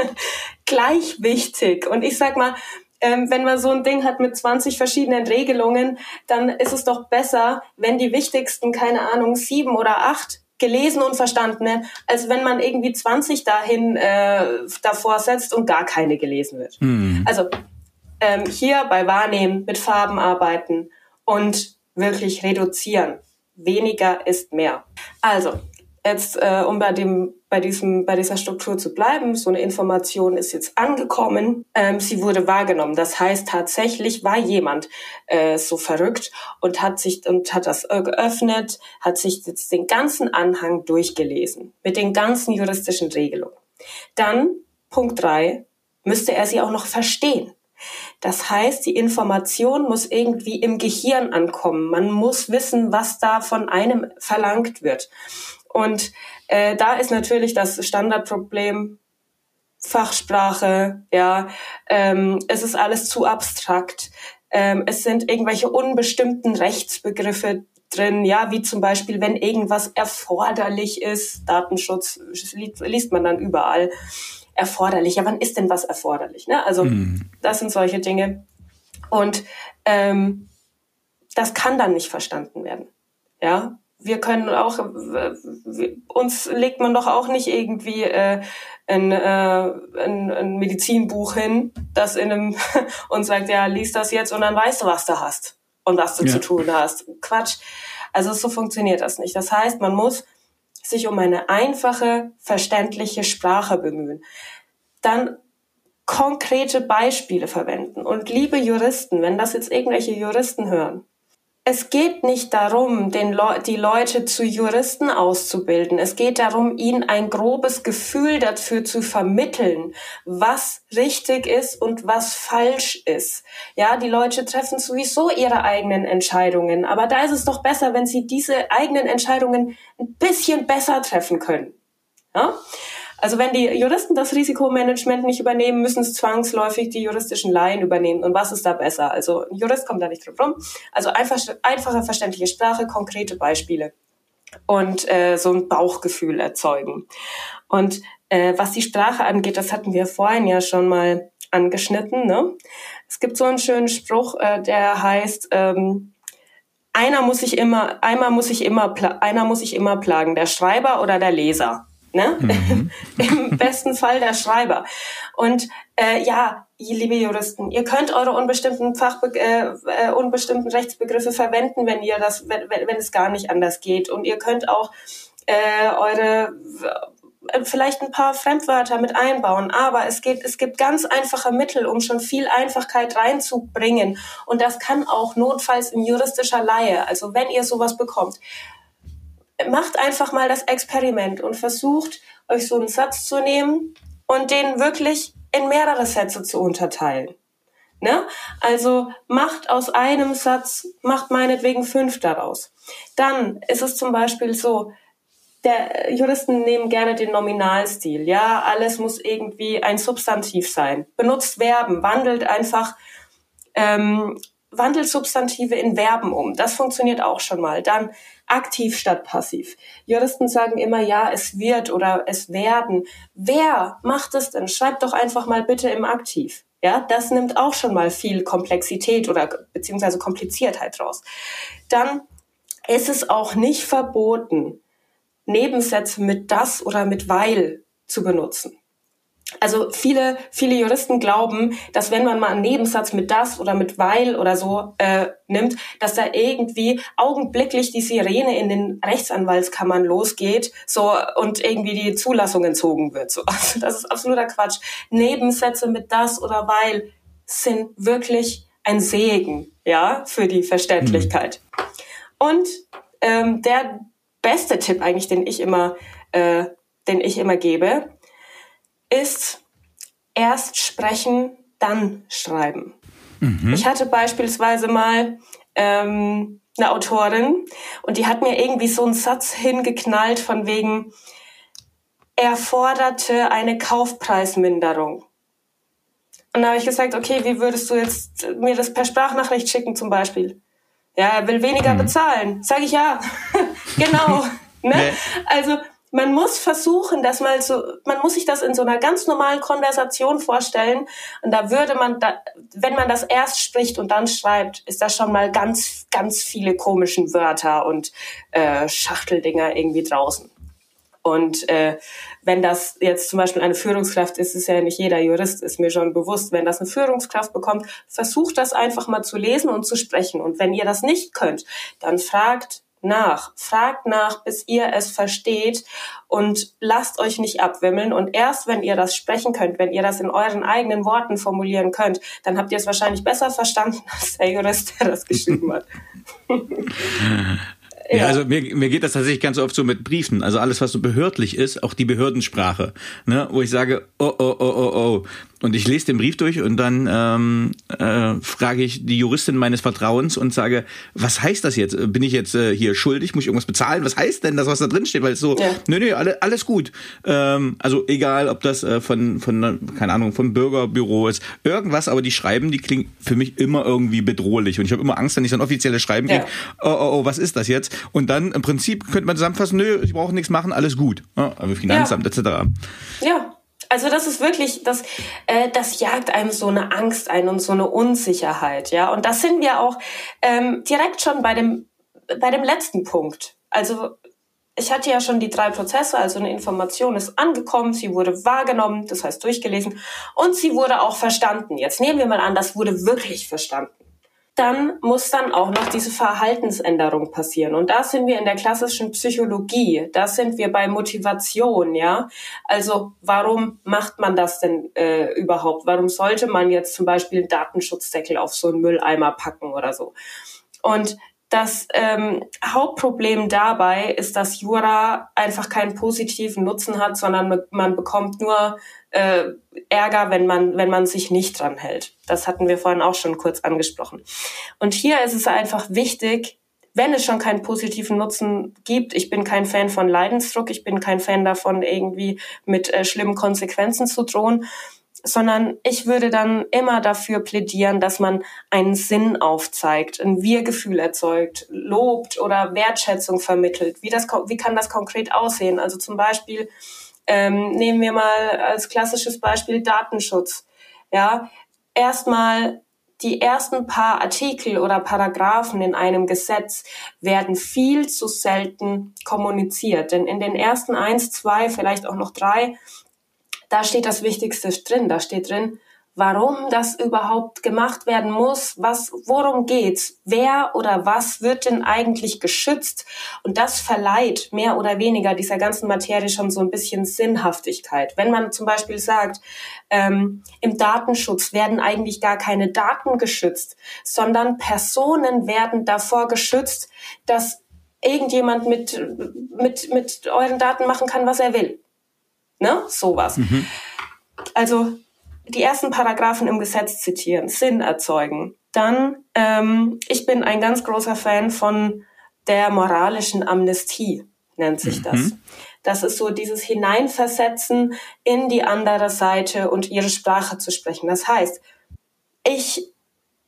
gleich wichtig. Und ich sag mal, ähm, wenn man so ein Ding hat mit 20 verschiedenen Regelungen, dann ist es doch besser, wenn die wichtigsten, keine Ahnung, sieben oder acht gelesen und verstanden werden, als wenn man irgendwie 20 dahin äh, davor setzt und gar keine gelesen wird. Mhm. Also ähm, hier bei Wahrnehmen mit Farben arbeiten und wirklich reduzieren. Weniger ist mehr. Also jetzt, äh, um bei dem, bei diesem, bei dieser Struktur zu bleiben, so eine Information ist jetzt angekommen, ähm, sie wurde wahrgenommen. Das heißt, tatsächlich war jemand äh, so verrückt und hat sich und hat das äh, geöffnet, hat sich jetzt den ganzen Anhang durchgelesen mit den ganzen juristischen Regelungen. Dann Punkt drei müsste er sie auch noch verstehen. Das heißt, die Information muss irgendwie im Gehirn ankommen. Man muss wissen, was da von einem verlangt wird. Und äh, da ist natürlich das Standardproblem Fachsprache, ja, ähm, es ist alles zu abstrakt. Ähm, es sind irgendwelche unbestimmten Rechtsbegriffe drin, ja, wie zum Beispiel, wenn irgendwas erforderlich ist, Datenschutz liest man dann überall erforderlich. Ja, wann ist denn was erforderlich? Ne? Also mhm. das sind solche Dinge. Und ähm, das kann dann nicht verstanden werden. Ja, wir können auch, uns legt man doch auch nicht irgendwie äh, ein, äh, ein, ein Medizinbuch hin, das in einem und sagt, ja, lies das jetzt und dann weißt du, was du hast und was du ja. zu tun hast. Quatsch. Also so funktioniert das nicht. Das heißt, man muss sich um eine einfache, verständliche Sprache bemühen. Dann konkrete Beispiele verwenden. Und liebe Juristen, wenn das jetzt irgendwelche Juristen hören, es geht nicht darum, den Le die Leute zu Juristen auszubilden. Es geht darum, ihnen ein grobes Gefühl dafür zu vermitteln, was richtig ist und was falsch ist. Ja, die Leute treffen sowieso ihre eigenen Entscheidungen. Aber da ist es doch besser, wenn sie diese eigenen Entscheidungen ein bisschen besser treffen können. Ja? Also wenn die Juristen das Risikomanagement nicht übernehmen, müssen es zwangsläufig die juristischen Laien übernehmen. Und was ist da besser? Also ein Jurist kommt da nicht drum rum. Also einfach, einfache, verständliche Sprache, konkrete Beispiele und äh, so ein Bauchgefühl erzeugen. Und äh, was die Sprache angeht, das hatten wir vorhin ja schon mal angeschnitten. Ne? Es gibt so einen schönen Spruch, äh, der heißt, ähm, einer muss sich immer, einmal muss ich immer, einer muss sich immer plagen, der Schreiber oder der Leser. Ne? Mhm. Im besten Fall der Schreiber. Und äh, ja, liebe Juristen, ihr könnt eure unbestimmten Fachbe äh, äh, unbestimmten Rechtsbegriffe verwenden, wenn ihr das, wenn, wenn es gar nicht anders geht. Und ihr könnt auch äh, eure äh, vielleicht ein paar Fremdwörter mit einbauen, aber es geht, es gibt ganz einfache Mittel, um schon viel Einfachkeit reinzubringen. Und das kann auch notfalls in juristischer Laie, also wenn ihr sowas bekommt, macht einfach mal das Experiment und versucht, euch so einen Satz zu nehmen und den wirklich in mehrere Sätze zu unterteilen. Ne? Also macht aus einem Satz, macht meinetwegen fünf daraus. Dann ist es zum Beispiel so, der Juristen nehmen gerne den Nominalstil. Ja, alles muss irgendwie ein Substantiv sein. Benutzt Verben, wandelt einfach ähm, wandelt Substantive in Verben um. Das funktioniert auch schon mal. Dann aktiv statt passiv. Juristen sagen immer, ja, es wird oder es werden. Wer macht es denn? Schreibt doch einfach mal bitte im Aktiv. Ja, das nimmt auch schon mal viel Komplexität oder beziehungsweise Kompliziertheit raus. Dann ist es auch nicht verboten, Nebensätze mit das oder mit weil zu benutzen. Also viele, viele Juristen glauben, dass wenn man mal einen Nebensatz mit das oder mit weil oder so äh, nimmt, dass da irgendwie augenblicklich die Sirene in den Rechtsanwaltskammern losgeht, so und irgendwie die Zulassung entzogen wird. So, also das ist absoluter Quatsch. Nebensätze mit das oder weil sind wirklich ein Segen, ja, für die Verständlichkeit. Mhm. Und ähm, der beste Tipp eigentlich, den ich immer, äh, den ich immer gebe, ist erst sprechen, dann schreiben. Mhm. Ich hatte beispielsweise mal ähm, eine Autorin und die hat mir irgendwie so einen Satz hingeknallt von wegen, er forderte eine Kaufpreisminderung. Und da habe ich gesagt, okay, wie würdest du jetzt mir das per Sprachnachricht schicken zum Beispiel? Ja, er will weniger mhm. bezahlen. Sage ich ja. genau. ne? Also man muss versuchen, dass mal so, man muss sich das in so einer ganz normalen Konversation vorstellen. Und da würde man, da, wenn man das erst spricht und dann schreibt, ist das schon mal ganz, ganz viele komischen Wörter und äh, Schachteldinger irgendwie draußen. Und äh, wenn das jetzt zum Beispiel eine Führungskraft ist, ist ja nicht jeder Jurist, ist mir schon bewusst, wenn das eine Führungskraft bekommt, versucht das einfach mal zu lesen und zu sprechen. Und wenn ihr das nicht könnt, dann fragt nach, fragt nach, bis ihr es versteht und lasst euch nicht abwimmeln. Und erst wenn ihr das sprechen könnt, wenn ihr das in euren eigenen Worten formulieren könnt, dann habt ihr es wahrscheinlich besser verstanden als der Jurist, der das geschrieben hat. Ja, ja, also mir, mir geht das tatsächlich ganz oft so mit Briefen. Also alles, was so behördlich ist, auch die Behördensprache, ne, wo ich sage, oh, oh, oh, oh, oh. Und ich lese den Brief durch und dann ähm, äh, frage ich die Juristin meines Vertrauens und sage, was heißt das jetzt? Bin ich jetzt äh, hier schuldig? Muss ich irgendwas bezahlen? Was heißt denn das, was da drin steht? Weil es so, ja. nö, nö, alle, alles gut. Ähm, also egal, ob das äh, von, von, keine Ahnung, vom Bürgerbüro ist, irgendwas, aber die Schreiben, die klingen für mich immer irgendwie bedrohlich. Und ich habe immer Angst, wenn ich so ein offizielles Schreiben ja. kriege, oh, oh, oh, was ist das jetzt? Und dann im Prinzip könnte man zusammenfassen, nö, ich brauche nichts machen, alles gut. Ja, also Finanzamt ja. etc. Ja, Also das ist wirklich, das, äh, das jagt einem so eine Angst ein und so eine Unsicherheit, ja. Und das sind wir auch ähm, direkt schon bei dem bei dem letzten Punkt. Also ich hatte ja schon die drei Prozesse, also eine Information ist angekommen, sie wurde wahrgenommen, das heißt durchgelesen, und sie wurde auch verstanden. Jetzt nehmen wir mal an, das wurde wirklich verstanden dann muss dann auch noch diese Verhaltensänderung passieren. Und da sind wir in der klassischen Psychologie. Da sind wir bei Motivation, ja. Also warum macht man das denn äh, überhaupt? Warum sollte man jetzt zum Beispiel einen Datenschutzdeckel auf so einen Mülleimer packen oder so? Und das ähm, Hauptproblem dabei ist, dass Jura einfach keinen positiven Nutzen hat, sondern man bekommt nur äh, Ärger, wenn man, wenn man sich nicht dran hält. Das hatten wir vorhin auch schon kurz angesprochen. Und hier ist es einfach wichtig, wenn es schon keinen positiven Nutzen gibt, ich bin kein Fan von Leidensdruck, ich bin kein Fan davon, irgendwie mit äh, schlimmen Konsequenzen zu drohen, sondern ich würde dann immer dafür plädieren, dass man einen Sinn aufzeigt, ein Wir-Gefühl erzeugt, lobt oder Wertschätzung vermittelt. Wie, das, wie kann das konkret aussehen? Also zum Beispiel ähm, nehmen wir mal als klassisches Beispiel Datenschutz. Ja, erstmal die ersten paar Artikel oder Paragraphen in einem Gesetz werden viel zu selten kommuniziert. Denn in den ersten eins, zwei, vielleicht auch noch drei da steht das Wichtigste drin. Da steht drin, warum das überhaupt gemacht werden muss, was, worum geht's, wer oder was wird denn eigentlich geschützt? Und das verleiht mehr oder weniger dieser ganzen Materie schon so ein bisschen Sinnhaftigkeit. Wenn man zum Beispiel sagt, ähm, im Datenschutz werden eigentlich gar keine Daten geschützt, sondern Personen werden davor geschützt, dass irgendjemand mit, mit, mit euren Daten machen kann, was er will. Ne? Sowas. Mhm. Also die ersten Paragraphen im Gesetz zitieren, Sinn erzeugen. Dann, ähm, ich bin ein ganz großer Fan von der moralischen Amnestie, nennt sich mhm. das. Das ist so dieses Hineinversetzen in die andere Seite und ihre Sprache zu sprechen. Das heißt, ich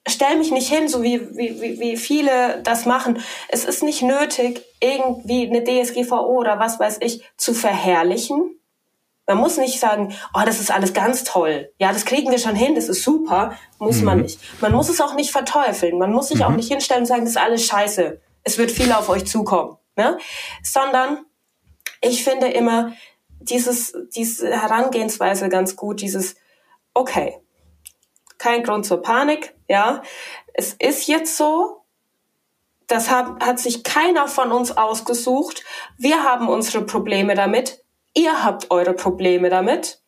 stelle mich nicht hin, so wie, wie, wie viele das machen. Es ist nicht nötig, irgendwie eine DSGVO oder was weiß ich zu verherrlichen, man muss nicht sagen, oh, das ist alles ganz toll. Ja, das kriegen wir schon hin, das ist super. Muss mhm. man nicht. Man muss es auch nicht verteufeln. Man muss sich mhm. auch nicht hinstellen und sagen, das ist alles scheiße. Es wird viel auf euch zukommen. Ne? Sondern ich finde immer dieses, diese Herangehensweise ganz gut, dieses, okay, kein Grund zur Panik, ja. Es ist jetzt so, das hat, hat sich keiner von uns ausgesucht. Wir haben unsere Probleme damit ihr habt eure Probleme damit.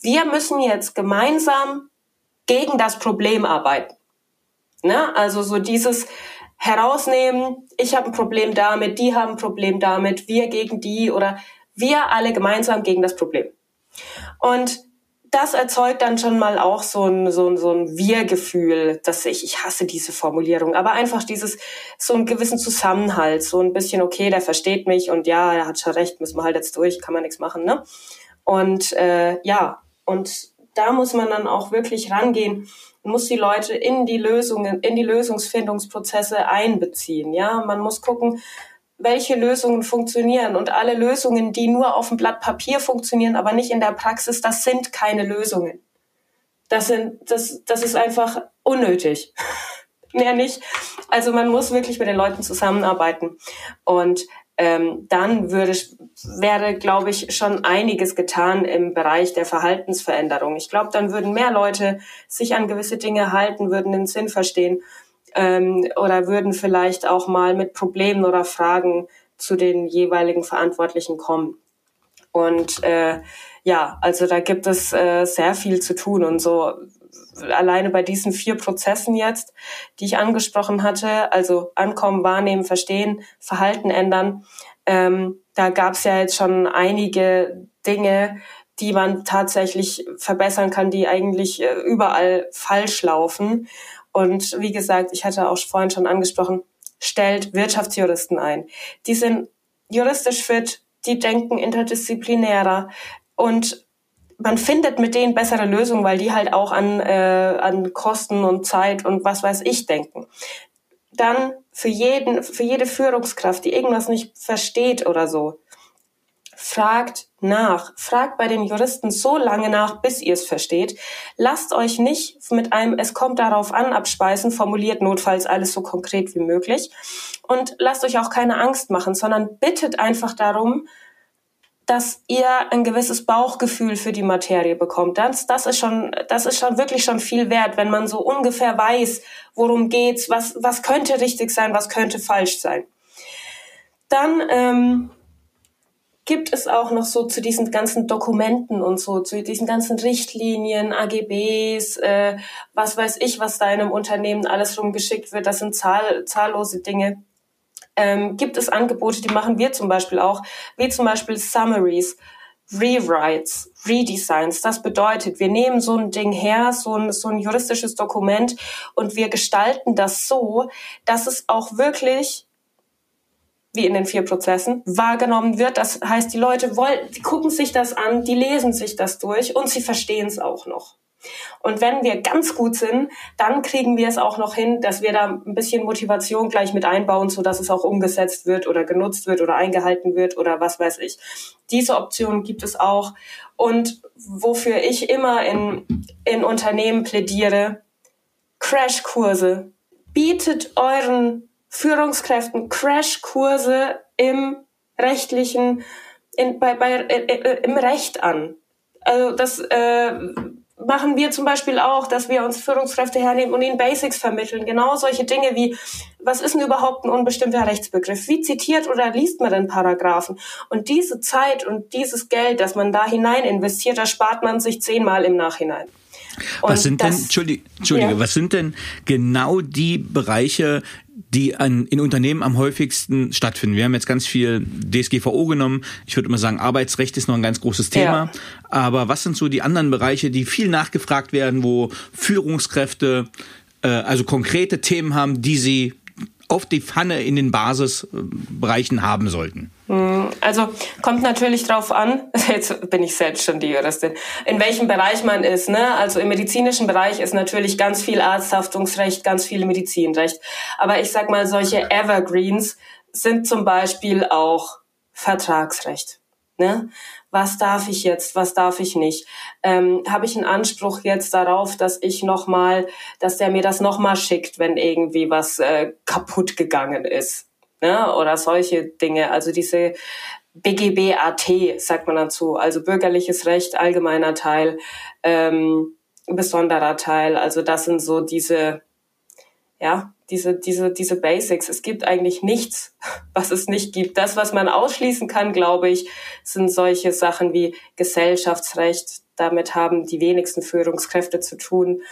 Wir müssen jetzt gemeinsam gegen das Problem arbeiten. Ne? Also so dieses herausnehmen, ich habe ein Problem damit, die haben ein Problem damit, wir gegen die oder wir alle gemeinsam gegen das Problem. Und das erzeugt dann schon mal auch so ein, so ein, so ein Wir-Gefühl, dass ich, ich hasse diese Formulierung, aber einfach dieses, so einen gewissen Zusammenhalt, so ein bisschen, okay, der versteht mich und ja, er hat schon recht, müssen wir halt jetzt durch, kann man nichts machen, ne? Und äh, ja, und da muss man dann auch wirklich rangehen, muss die Leute in die Lösungen, in die Lösungsfindungsprozesse einbeziehen, ja? Man muss gucken, welche Lösungen funktionieren. Und alle Lösungen, die nur auf dem Blatt Papier funktionieren, aber nicht in der Praxis, das sind keine Lösungen. Das sind, das, das ist einfach unnötig. Mehr nicht. Also man muss wirklich mit den Leuten zusammenarbeiten. Und ähm, dann würde, wäre, glaube ich, schon einiges getan im Bereich der Verhaltensveränderung. Ich glaube, dann würden mehr Leute sich an gewisse Dinge halten, würden den Sinn verstehen ähm, oder würden vielleicht auch mal mit Problemen oder Fragen zu den jeweiligen Verantwortlichen kommen. Und äh, ja, also da gibt es äh, sehr viel zu tun und so alleine bei diesen vier Prozessen jetzt, die ich angesprochen hatte, also ankommen, wahrnehmen, verstehen, Verhalten ändern, ähm, da gab es ja jetzt schon einige Dinge, die man tatsächlich verbessern kann, die eigentlich äh, überall falsch laufen. Und wie gesagt, ich hatte auch vorhin schon angesprochen, stellt Wirtschaftsjuristen ein. Die sind juristisch fit, die denken interdisziplinärer und man findet mit denen bessere Lösungen, weil die halt auch an, äh, an Kosten und Zeit und was weiß ich denken. Dann für jeden, für jede Führungskraft, die irgendwas nicht versteht oder so, fragt nach. Fragt bei den Juristen so lange nach, bis ihr es versteht. Lasst euch nicht mit einem Es kommt darauf an abspeisen, formuliert notfalls alles so konkret wie möglich. Und lasst euch auch keine Angst machen, sondern bittet einfach darum, dass ihr ein gewisses Bauchgefühl für die Materie bekommt. Das, das ist schon, das ist schon wirklich schon viel wert, wenn man so ungefähr weiß, worum geht's, was, was könnte richtig sein, was könnte falsch sein. Dann ähm, gibt es auch noch so zu diesen ganzen Dokumenten und so, zu diesen ganzen Richtlinien, AGBs, äh, was weiß ich, was da in einem Unternehmen alles rumgeschickt wird. Das sind zahl zahllose Dinge. Ähm, gibt es Angebote, die machen wir zum Beispiel auch, wie zum Beispiel Summaries, Rewrites, Redesigns. Das bedeutet, wir nehmen so ein Ding her, so ein, so ein juristisches Dokument und wir gestalten das so, dass es auch wirklich wie in den vier Prozessen, wahrgenommen wird. Das heißt, die Leute wollen, die gucken sich das an, die lesen sich das durch und sie verstehen es auch noch. Und wenn wir ganz gut sind, dann kriegen wir es auch noch hin, dass wir da ein bisschen Motivation gleich mit einbauen, so dass es auch umgesetzt wird oder genutzt wird oder eingehalten wird oder was weiß ich. Diese Option gibt es auch. Und wofür ich immer in, in Unternehmen plädiere, Crashkurse. Bietet euren Führungskräften Crashkurse im rechtlichen, in, bei, bei, äh, äh, im Recht an. Also das äh, machen wir zum Beispiel auch, dass wir uns Führungskräfte hernehmen und ihnen Basics vermitteln. Genau solche Dinge wie, was ist denn überhaupt ein unbestimmter Rechtsbegriff? Wie zitiert oder liest man den Paragraphen? Und diese Zeit und dieses Geld, das man da hinein investiert, da spart man sich zehnmal im Nachhinein. Und was sind das, denn, Entschuldige, Entschuldige ja. was sind denn genau die Bereiche, die an, in Unternehmen am häufigsten stattfinden. Wir haben jetzt ganz viel DSGVO genommen. Ich würde immer sagen, Arbeitsrecht ist noch ein ganz großes Thema. Ja. Aber was sind so die anderen Bereiche, die viel nachgefragt werden, wo Führungskräfte äh, also konkrete Themen haben, die sie auf die Pfanne in den Basisbereichen haben sollten? Hm, also kommt natürlich drauf an, jetzt bin ich selbst schon die Juristin, in welchem Bereich man ist. Ne? Also im medizinischen Bereich ist natürlich ganz viel Arzthaftungsrecht, ganz viel Medizinrecht. Aber ich sag mal, solche Evergreens sind zum Beispiel auch Vertragsrecht. Ne? Was darf ich jetzt, was darf ich nicht? Ähm, Habe ich einen Anspruch jetzt darauf, dass ich nochmal, dass der mir das nochmal schickt, wenn irgendwie was äh, kaputt gegangen ist? Ne? oder solche Dinge. Also diese BGB-AT sagt man dazu, also bürgerliches Recht, allgemeiner Teil, ähm, besonderer Teil. Also das sind so diese, ja, diese, diese, diese Basics. Es gibt eigentlich nichts, was es nicht gibt. Das, was man ausschließen kann, glaube ich, sind solche Sachen wie Gesellschaftsrecht. Damit haben die wenigsten Führungskräfte zu tun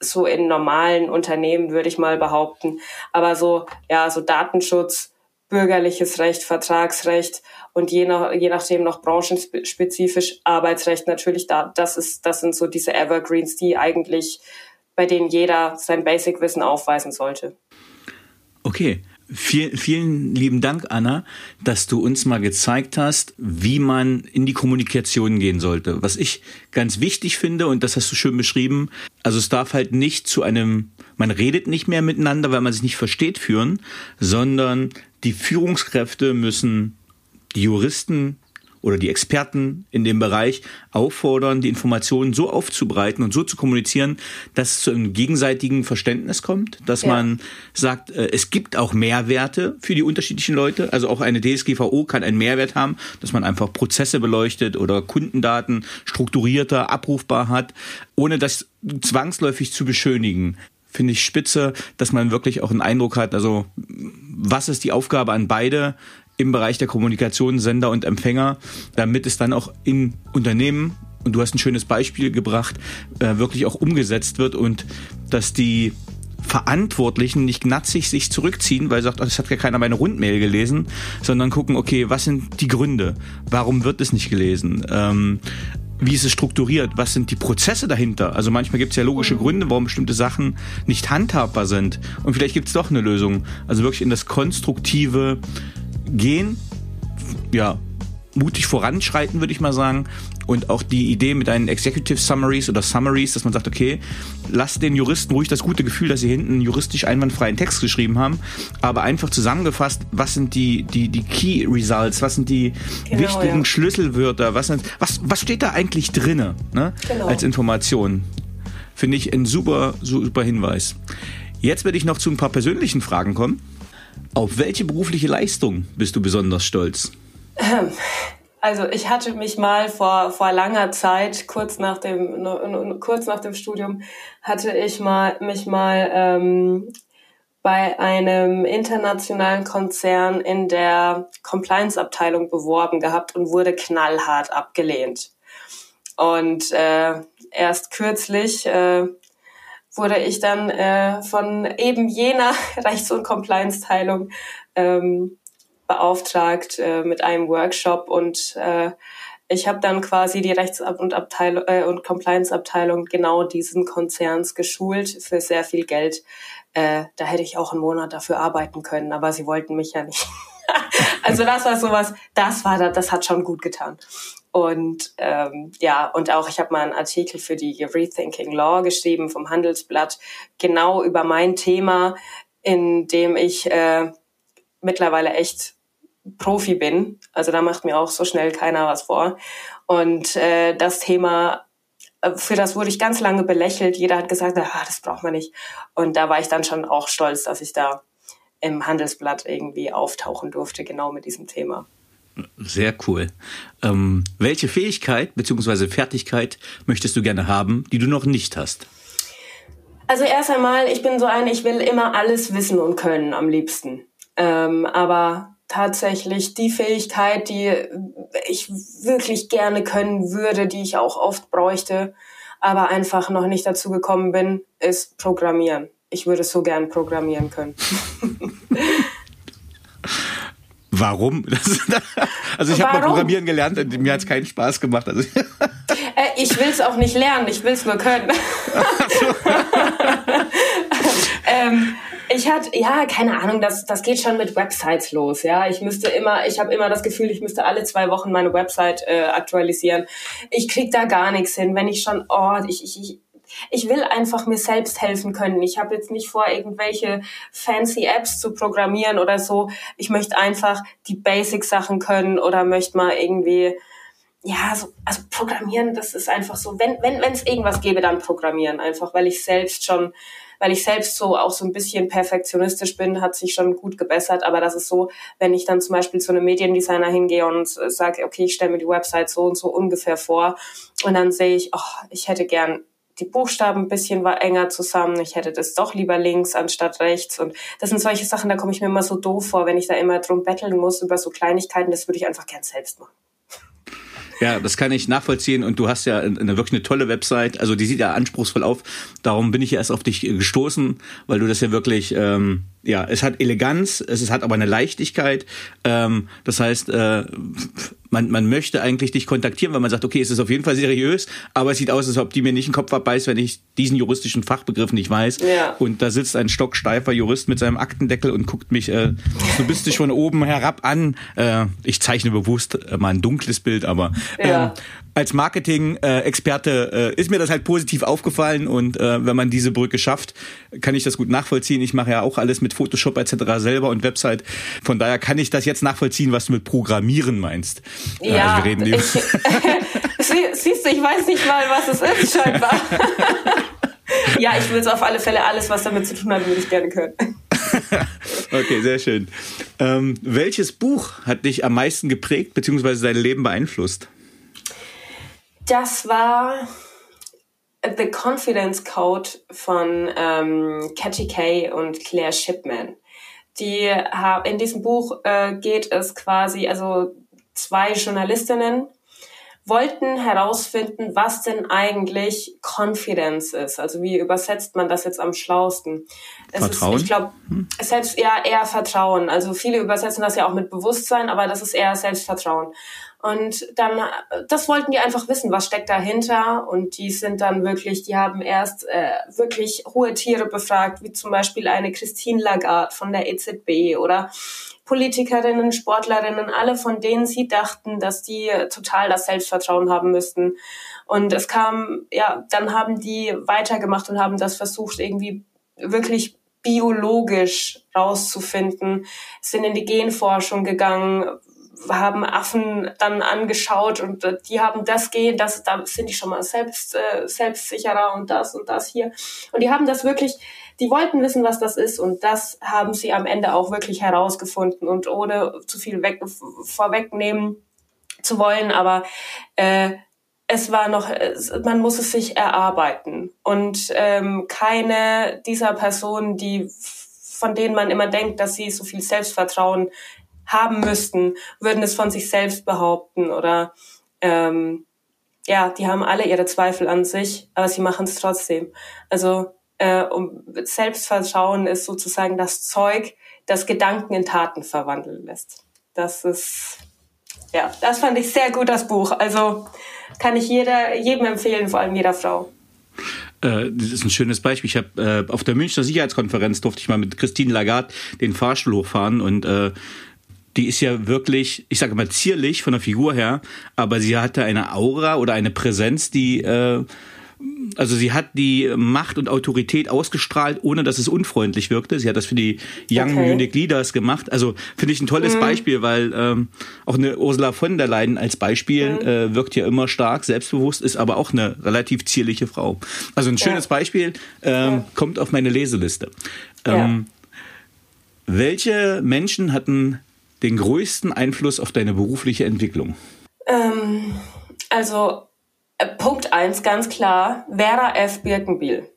so in normalen Unternehmen, würde ich mal behaupten. Aber so, ja, so Datenschutz, bürgerliches Recht, Vertragsrecht und je, nach, je nachdem noch branchenspezifisch Arbeitsrecht natürlich da. Das ist, das sind so diese Evergreens, die eigentlich, bei denen jeder sein Basic-Wissen aufweisen sollte. Okay. Vielen, vielen lieben Dank, Anna, dass du uns mal gezeigt hast, wie man in die Kommunikation gehen sollte. Was ich ganz wichtig finde, und das hast du schön beschrieben, also es darf halt nicht zu einem, man redet nicht mehr miteinander, weil man sich nicht versteht, führen, sondern die Führungskräfte müssen die Juristen oder die Experten in dem Bereich auffordern, die Informationen so aufzubreiten und so zu kommunizieren, dass es zu einem gegenseitigen Verständnis kommt, dass ja. man sagt, äh, es gibt auch Mehrwerte für die unterschiedlichen Leute. Also auch eine DSGVO kann einen Mehrwert haben, dass man einfach Prozesse beleuchtet oder Kundendaten strukturierter abrufbar hat, ohne das zwangsläufig zu beschönigen finde ich spitze, dass man wirklich auch einen Eindruck hat, also was ist die Aufgabe an beide im Bereich der Kommunikation, Sender und Empfänger, damit es dann auch in Unternehmen, und du hast ein schönes Beispiel gebracht, äh, wirklich auch umgesetzt wird und dass die Verantwortlichen nicht gnatzig sich zurückziehen, weil sagt, oh, das hat ja keiner meine Rundmail gelesen, sondern gucken, okay, was sind die Gründe? Warum wird es nicht gelesen? Ähm, wie ist es strukturiert? Was sind die Prozesse dahinter? Also manchmal gibt es ja logische Gründe, warum bestimmte Sachen nicht handhabbar sind. Und vielleicht gibt es doch eine Lösung. Also wirklich in das konstruktive gehen, ja, mutig voranschreiten, würde ich mal sagen, Und auch die Idee mit einen Executive Summaries oder Summaries, dass man sagt, okay, lass den Juristen ruhig das gute Gefühl, dass sie hinten juristisch einwandfreien Text geschrieben haben, aber einfach zusammengefasst, was sind die, die, die Key Results, was sind die genau, wichtigen ja. Schlüsselwörter, was, sind, was, was steht da eigentlich drinne ne? Genau. als Information? Finde ich ein super, super Hinweis. Jetzt werde ich noch zu ein paar persönlichen Fragen kommen. Auf welche berufliche Leistung bist du besonders stolz? Also ich hatte mich mal vor, vor langer Zeit, kurz nach dem, kurz nach dem Studium, hatte ich mal, mich mal ähm, bei einem internationalen Konzern in der Compliance-Abteilung beworben gehabt und wurde knallhart abgelehnt. Und äh, erst kürzlich äh, wurde ich dann äh, von eben jener Rechts- und Compliance-Teilung ähm, beauftragt äh, mit einem Workshop und äh, ich habe dann quasi die Rechts- und, Abteilung, äh, und Compliance-Abteilung genau diesen Konzerns geschult für sehr viel Geld. Äh, da hätte ich auch einen Monat dafür arbeiten können, aber sie wollten mich ja nicht. also das war sowas, das war das hat schon gut getan. Und ähm, ja, und auch ich habe mal einen Artikel für die Rethinking Law geschrieben vom Handelsblatt, genau über mein Thema, in dem ich äh, mittlerweile echt Profi bin. Also da macht mir auch so schnell keiner was vor. Und äh, das Thema, äh, für das wurde ich ganz lange belächelt. Jeder hat gesagt, ah, das braucht man nicht. Und da war ich dann schon auch stolz, dass ich da im Handelsblatt irgendwie auftauchen durfte, genau mit diesem Thema. Sehr cool. Ähm, welche Fähigkeit bzw. Fertigkeit möchtest du gerne haben, die du noch nicht hast? Also erst einmal, ich bin so eine, ich will immer alles wissen und können am liebsten. Ähm, aber tatsächlich die Fähigkeit, die ich wirklich gerne können würde, die ich auch oft bräuchte, aber einfach noch nicht dazu gekommen bin, ist Programmieren. Ich würde so gern programmieren können. Warum? also ich habe mal Programmieren gelernt und mir hat es keinen Spaß gemacht. Also äh, ich will es auch nicht lernen, ich will es nur können. ähm, ich hatte, ja, keine Ahnung, das, das geht schon mit Websites los, ja. Ich müsste immer, ich habe immer das Gefühl, ich müsste alle zwei Wochen meine Website äh, aktualisieren. Ich krieg da gar nichts hin, wenn ich schon, oh, ich, ich, ich ich will einfach mir selbst helfen können. Ich habe jetzt nicht vor, irgendwelche fancy Apps zu programmieren oder so. Ich möchte einfach die Basic-Sachen können oder möchte mal irgendwie, ja, so, also programmieren, das ist einfach so, wenn wenn wenn es irgendwas gäbe, dann programmieren einfach, weil ich selbst schon weil ich selbst so auch so ein bisschen perfektionistisch bin, hat sich schon gut gebessert. Aber das ist so, wenn ich dann zum Beispiel zu einem Mediendesigner hingehe und sage, okay, ich stelle mir die Website so und so ungefähr vor und dann sehe ich, oh, ich hätte gern die Buchstaben ein bisschen war enger zusammen. Ich hätte das doch lieber links anstatt rechts. Und das sind solche Sachen, da komme ich mir immer so doof vor, wenn ich da immer drum betteln muss über so Kleinigkeiten. Das würde ich einfach gern selbst machen. Ja, das kann ich nachvollziehen und du hast ja eine, wirklich eine tolle Website, also die sieht ja anspruchsvoll auf. Darum bin ich ja erst auf dich gestoßen, weil du das ja wirklich, ähm, ja, es hat Eleganz, es hat aber eine Leichtigkeit. Ähm, das heißt, äh, man, man möchte eigentlich dich kontaktieren, weil man sagt, okay, es ist auf jeden Fall seriös, aber es sieht aus, als ob die mir nicht den Kopf abbeißt, wenn ich diesen juristischen Fachbegriff nicht weiß. Ja. Und da sitzt ein stocksteifer Jurist mit seinem Aktendeckel und guckt mich äh, so bist du von oben herab an. Äh, ich zeichne bewusst äh, mal ein dunkles Bild, aber ja. Als Marketing-Experte äh, ist mir das halt positiv aufgefallen und äh, wenn man diese Brücke schafft, kann ich das gut nachvollziehen. Ich mache ja auch alles mit Photoshop etc. selber und Website. Von daher kann ich das jetzt nachvollziehen, was du mit Programmieren meinst. Äh, ja, also wir reden ich, siehst du, ich weiß nicht mal, was es ist scheinbar. ja, ich will es auf alle Fälle alles, was damit zu tun hat, würde ich gerne können. okay, sehr schön. Ähm, welches Buch hat dich am meisten geprägt bzw. dein Leben beeinflusst? Das war The Confidence Code von ähm, Catchy Kay und Claire Shipman. Die in diesem Buch äh, geht es quasi, also zwei Journalistinnen wollten herausfinden, was denn eigentlich Confidence ist. Also wie übersetzt man das jetzt am schlausten? Es Vertrauen? Ist, ich glaube, hm. selbst ja eher Vertrauen. Also viele übersetzen das ja auch mit Bewusstsein, aber das ist eher Selbstvertrauen. Und dann, das wollten die einfach wissen, was steckt dahinter. Und die sind dann wirklich, die haben erst äh, wirklich hohe Tiere befragt, wie zum Beispiel eine Christine Lagarde von der EZB oder Politikerinnen, Sportlerinnen, alle von denen sie dachten, dass die total das Selbstvertrauen haben müssten. Und es kam, ja, dann haben die weitergemacht und haben das versucht, irgendwie wirklich biologisch rauszufinden, sind in die Genforschung gegangen, haben Affen dann angeschaut und äh, die haben das Gen, das, da sind die schon mal selbst, äh, selbstsicherer und das und das hier. Und die haben das wirklich, die wollten wissen, was das ist und das haben sie am Ende auch wirklich herausgefunden und ohne zu viel weg, vorwegnehmen zu wollen, aber äh, es war noch, man muss es sich erarbeiten. Und ähm, keine dieser Personen, die von denen man immer denkt, dass sie so viel Selbstvertrauen haben müssten, würden es von sich selbst behaupten oder ähm, ja, die haben alle ihre Zweifel an sich, aber sie machen es trotzdem. Also äh, um, Selbstvertrauen ist sozusagen das Zeug, das Gedanken in Taten verwandeln lässt. Das ist ja, das fand ich sehr gut, das Buch. Also kann ich jeder, jedem empfehlen, vor allem jeder Frau. Äh, das ist ein schönes Beispiel. Ich habe äh, auf der Münchner Sicherheitskonferenz durfte ich mal mit Christine Lagarde den Fahrstuhl hochfahren und äh, die ist ja wirklich, ich sage mal zierlich von der Figur her, aber sie hatte eine Aura oder eine Präsenz, die äh, also sie hat die Macht und Autorität ausgestrahlt, ohne dass es unfreundlich wirkte. Sie hat das für die Young okay. Munich Leaders gemacht. Also finde ich ein tolles mhm. Beispiel, weil ähm, auch eine Ursula von der Leyen als Beispiel mhm. äh, wirkt ja immer stark, selbstbewusst, ist aber auch eine relativ zierliche Frau. Also ein schönes ja. Beispiel ähm, ja. kommt auf meine Leseliste. Ähm, ja. Welche Menschen hatten den größten Einfluss auf deine berufliche Entwicklung? Ähm, also äh, Punkt eins ganz klar, Vera F. Birkenbiel.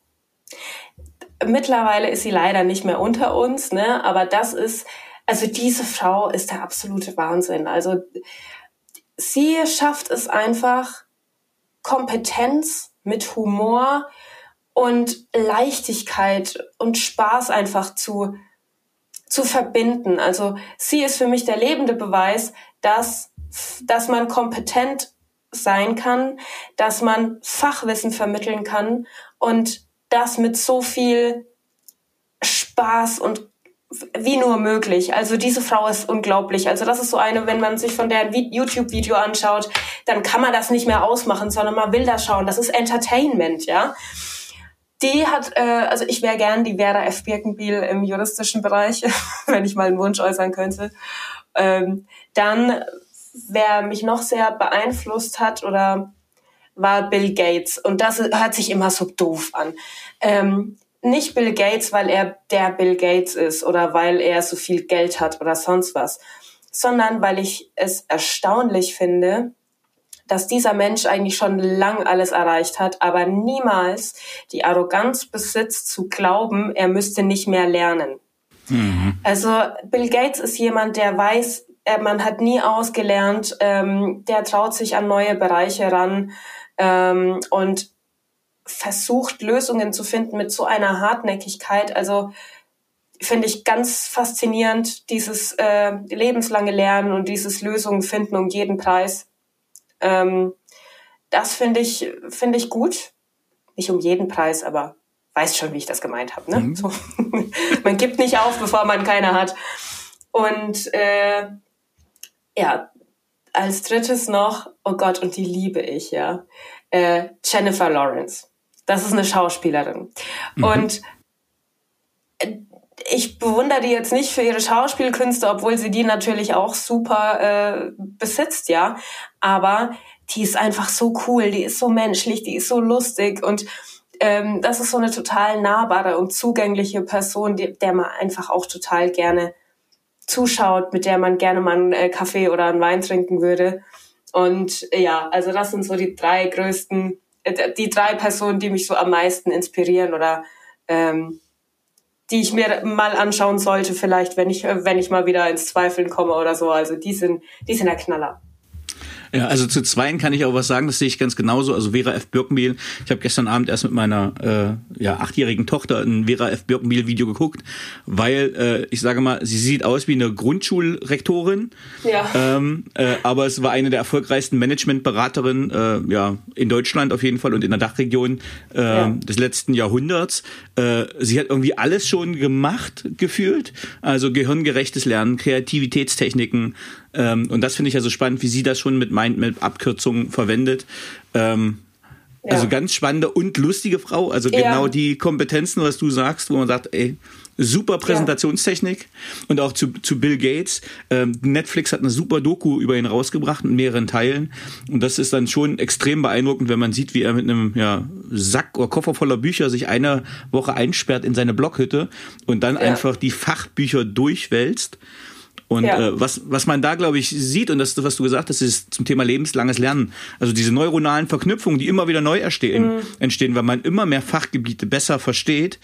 Mittlerweile ist sie leider nicht mehr unter uns, ne? aber das ist, also diese Frau ist der absolute Wahnsinn. Also sie schafft es einfach, Kompetenz mit Humor und Leichtigkeit und Spaß einfach zu zu verbinden. Also sie ist für mich der lebende Beweis, dass, dass man kompetent sein kann, dass man Fachwissen vermitteln kann und das mit so viel Spaß und wie nur möglich. Also diese Frau ist unglaublich. Also das ist so eine, wenn man sich von der YouTube-Video anschaut, dann kann man das nicht mehr ausmachen, sondern man will das schauen. Das ist Entertainment, ja die hat, äh, also ich wäre gern die Vera F. Birkenbiel im juristischen Bereich, wenn ich mal einen Wunsch äußern könnte. Ähm, dann, wer mich noch sehr beeinflusst hat oder war Bill Gates. Und das hört sich immer so doof an. Ähm, nicht Bill Gates, weil er der Bill Gates ist oder weil er so viel Geld hat oder sonst was, sondern weil ich es erstaunlich finde, dass dieser Mensch eigentlich schon lang alles erreicht hat, aber niemals die Arroganz besitzt zu glauben, er müsste nicht mehr lernen. Mhm. Also Bill Gates ist jemand, der weiß, man hat nie ausgelernt, ähm, der traut sich an neue Bereiche ran ähm, und versucht Lösungen zu finden mit so einer Hartnäckigkeit. Also finde ich ganz faszinierend, dieses äh, lebenslange Lernen und dieses Lösungen finden um jeden Preis. Ähm, das finde ich, finde ich gut. Nicht um jeden Preis, aber weiß schon, wie ich das gemeint habe. Ne? Mhm. So. man gibt nicht auf, bevor man keine hat. Und äh, ja, als drittes noch, oh Gott, und die liebe ich, ja, äh, Jennifer Lawrence. Das ist eine Schauspielerin. Mhm. Und äh, ich bewundere die jetzt nicht für ihre Schauspielkünste, obwohl sie die natürlich auch super äh, besitzt, ja. Aber die ist einfach so cool, die ist so menschlich, die ist so lustig und ähm, das ist so eine total nahbare und zugängliche Person, die, der man einfach auch total gerne zuschaut, mit der man gerne mal einen äh, Kaffee oder einen Wein trinken würde. Und äh, ja, also das sind so die drei größten, äh, die drei Personen, die mich so am meisten inspirieren oder ähm, die ich mir mal anschauen sollte, vielleicht, wenn ich, wenn ich mal wieder ins Zweifeln komme oder so. Also die sind, die sind der Knaller. Ja, also zu zweien kann ich auch was sagen, das sehe ich ganz genauso. Also Vera F. Birkenbiel, ich habe gestern Abend erst mit meiner äh, ja, achtjährigen Tochter ein Vera F. Birkenbiel-Video geguckt, weil äh, ich sage mal, sie sieht aus wie eine Grundschulrektorin, ja. ähm, äh, aber es war eine der erfolgreichsten Managementberaterinnen äh, ja, in Deutschland auf jeden Fall und in der Dachregion äh, ja. des letzten Jahrhunderts. Äh, sie hat irgendwie alles schon gemacht, gefühlt. Also gehirngerechtes Lernen, Kreativitätstechniken, ähm, und das finde ich ja so spannend, wie sie das schon mit Mindmap-Abkürzungen verwendet. Ähm, ja. Also ganz spannende und lustige Frau. Also ja. genau die Kompetenzen, was du sagst, wo man sagt, ey, super Präsentationstechnik. Ja. Und auch zu, zu Bill Gates. Ähm, Netflix hat eine super Doku über ihn rausgebracht in mehreren Teilen. Und das ist dann schon extrem beeindruckend, wenn man sieht, wie er mit einem ja, Sack oder Koffer voller Bücher sich eine Woche einsperrt in seine Blockhütte und dann einfach die Fachbücher durchwälzt. Und ja. äh, was, was man da, glaube ich, sieht, und das, was du gesagt hast, ist zum Thema lebenslanges Lernen. Also diese neuronalen Verknüpfungen, die immer wieder neu entstehen, mhm. entstehen weil man immer mehr Fachgebiete besser versteht.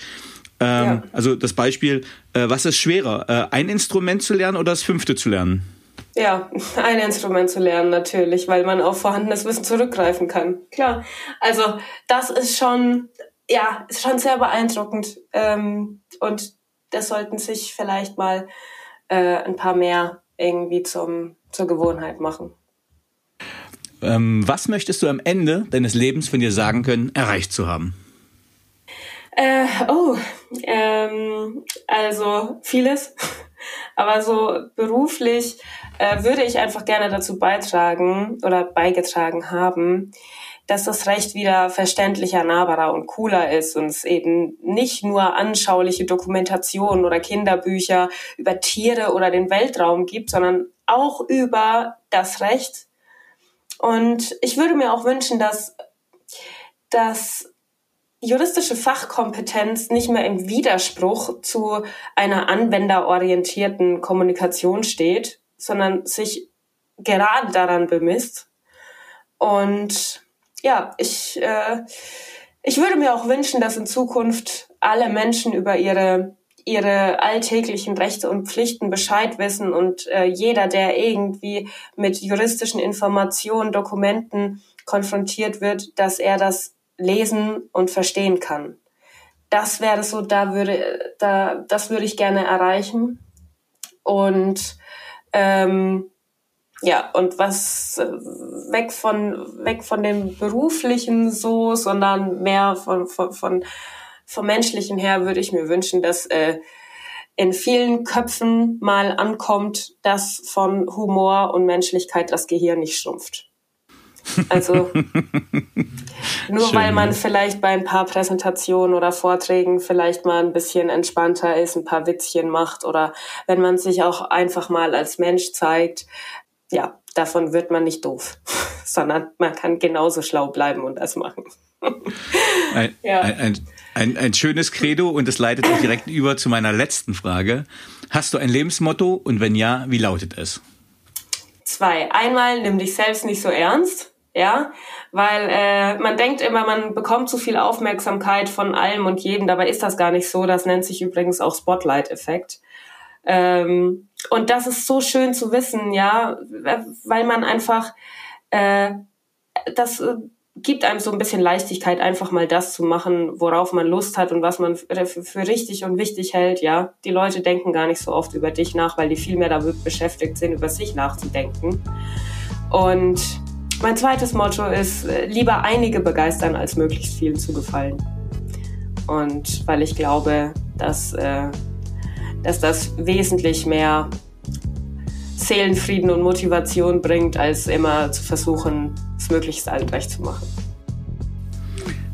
Ähm, ja. Also das Beispiel, äh, was ist schwerer, äh, ein Instrument zu lernen oder das fünfte zu lernen? Ja, ein Instrument zu lernen natürlich, weil man auf vorhandenes Wissen zurückgreifen kann. Klar. Also das ist schon, ja, ist schon sehr beeindruckend. Ähm, und das sollten sich vielleicht mal äh, ein paar mehr irgendwie zum, zur Gewohnheit machen. Ähm, was möchtest du am Ende deines Lebens von dir sagen können, erreicht zu haben? Äh, oh, ähm, also vieles. Aber so beruflich äh, würde ich einfach gerne dazu beitragen oder beigetragen haben, dass das Recht wieder verständlicher, nahbarer und cooler ist und es eben nicht nur anschauliche Dokumentationen oder Kinderbücher über Tiere oder den Weltraum gibt, sondern auch über das Recht. Und ich würde mir auch wünschen, dass, dass juristische Fachkompetenz nicht mehr im Widerspruch zu einer anwenderorientierten Kommunikation steht, sondern sich gerade daran bemisst. Und ja, ich, äh, ich würde mir auch wünschen, dass in Zukunft alle Menschen über ihre ihre alltäglichen Rechte und Pflichten Bescheid wissen und äh, jeder, der irgendwie mit juristischen Informationen, Dokumenten konfrontiert wird, dass er das lesen und verstehen kann. Das wäre so, da würde, da, das würde ich gerne erreichen. Und ähm, ja, und was äh, weg von, weg von dem beruflichen so, sondern mehr von, von, von vom menschlichen her würde ich mir wünschen, dass äh, in vielen Köpfen mal ankommt, dass von Humor und Menschlichkeit das Gehirn nicht schrumpft. Also nur Schön, weil man vielleicht bei ein paar Präsentationen oder Vorträgen vielleicht mal ein bisschen entspannter ist, ein paar Witzchen macht oder wenn man sich auch einfach mal als Mensch zeigt, ja, davon wird man nicht doof, sondern man kann genauso schlau bleiben und das machen. ein, ja. ein, ein, ein, schönes Credo und es leitet mich direkt über zu meiner letzten Frage. Hast du ein Lebensmotto und wenn ja, wie lautet es? Zwei. Einmal nimm dich selbst nicht so ernst, ja, weil äh, man denkt immer, man bekommt zu viel Aufmerksamkeit von allem und jedem. Dabei ist das gar nicht so. Das nennt sich übrigens auch Spotlight-Effekt. Ähm, und das ist so schön zu wissen, ja, weil man einfach äh, das äh, gibt einem so ein bisschen Leichtigkeit, einfach mal das zu machen, worauf man Lust hat und was man für, für richtig und wichtig hält. Ja, die Leute denken gar nicht so oft über dich nach, weil die viel mehr damit beschäftigt sind, über sich nachzudenken. Und mein zweites Motto ist, äh, lieber einige begeistern, als möglichst vielen zu gefallen. Und weil ich glaube, dass äh, dass das wesentlich mehr Seelenfrieden und Motivation bringt, als immer zu versuchen, es möglichst allen recht zu machen.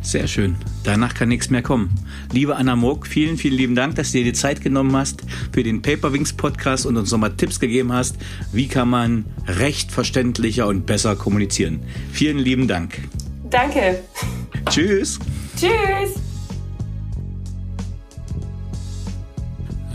Sehr schön. Danach kann nichts mehr kommen. Liebe Anna Moog, vielen, vielen lieben Dank, dass du dir die Zeit genommen hast für den Paperwings Podcast und uns nochmal Tipps gegeben hast, wie kann man recht verständlicher und besser kommunizieren. Vielen lieben Dank. Danke. Tschüss. Tschüss.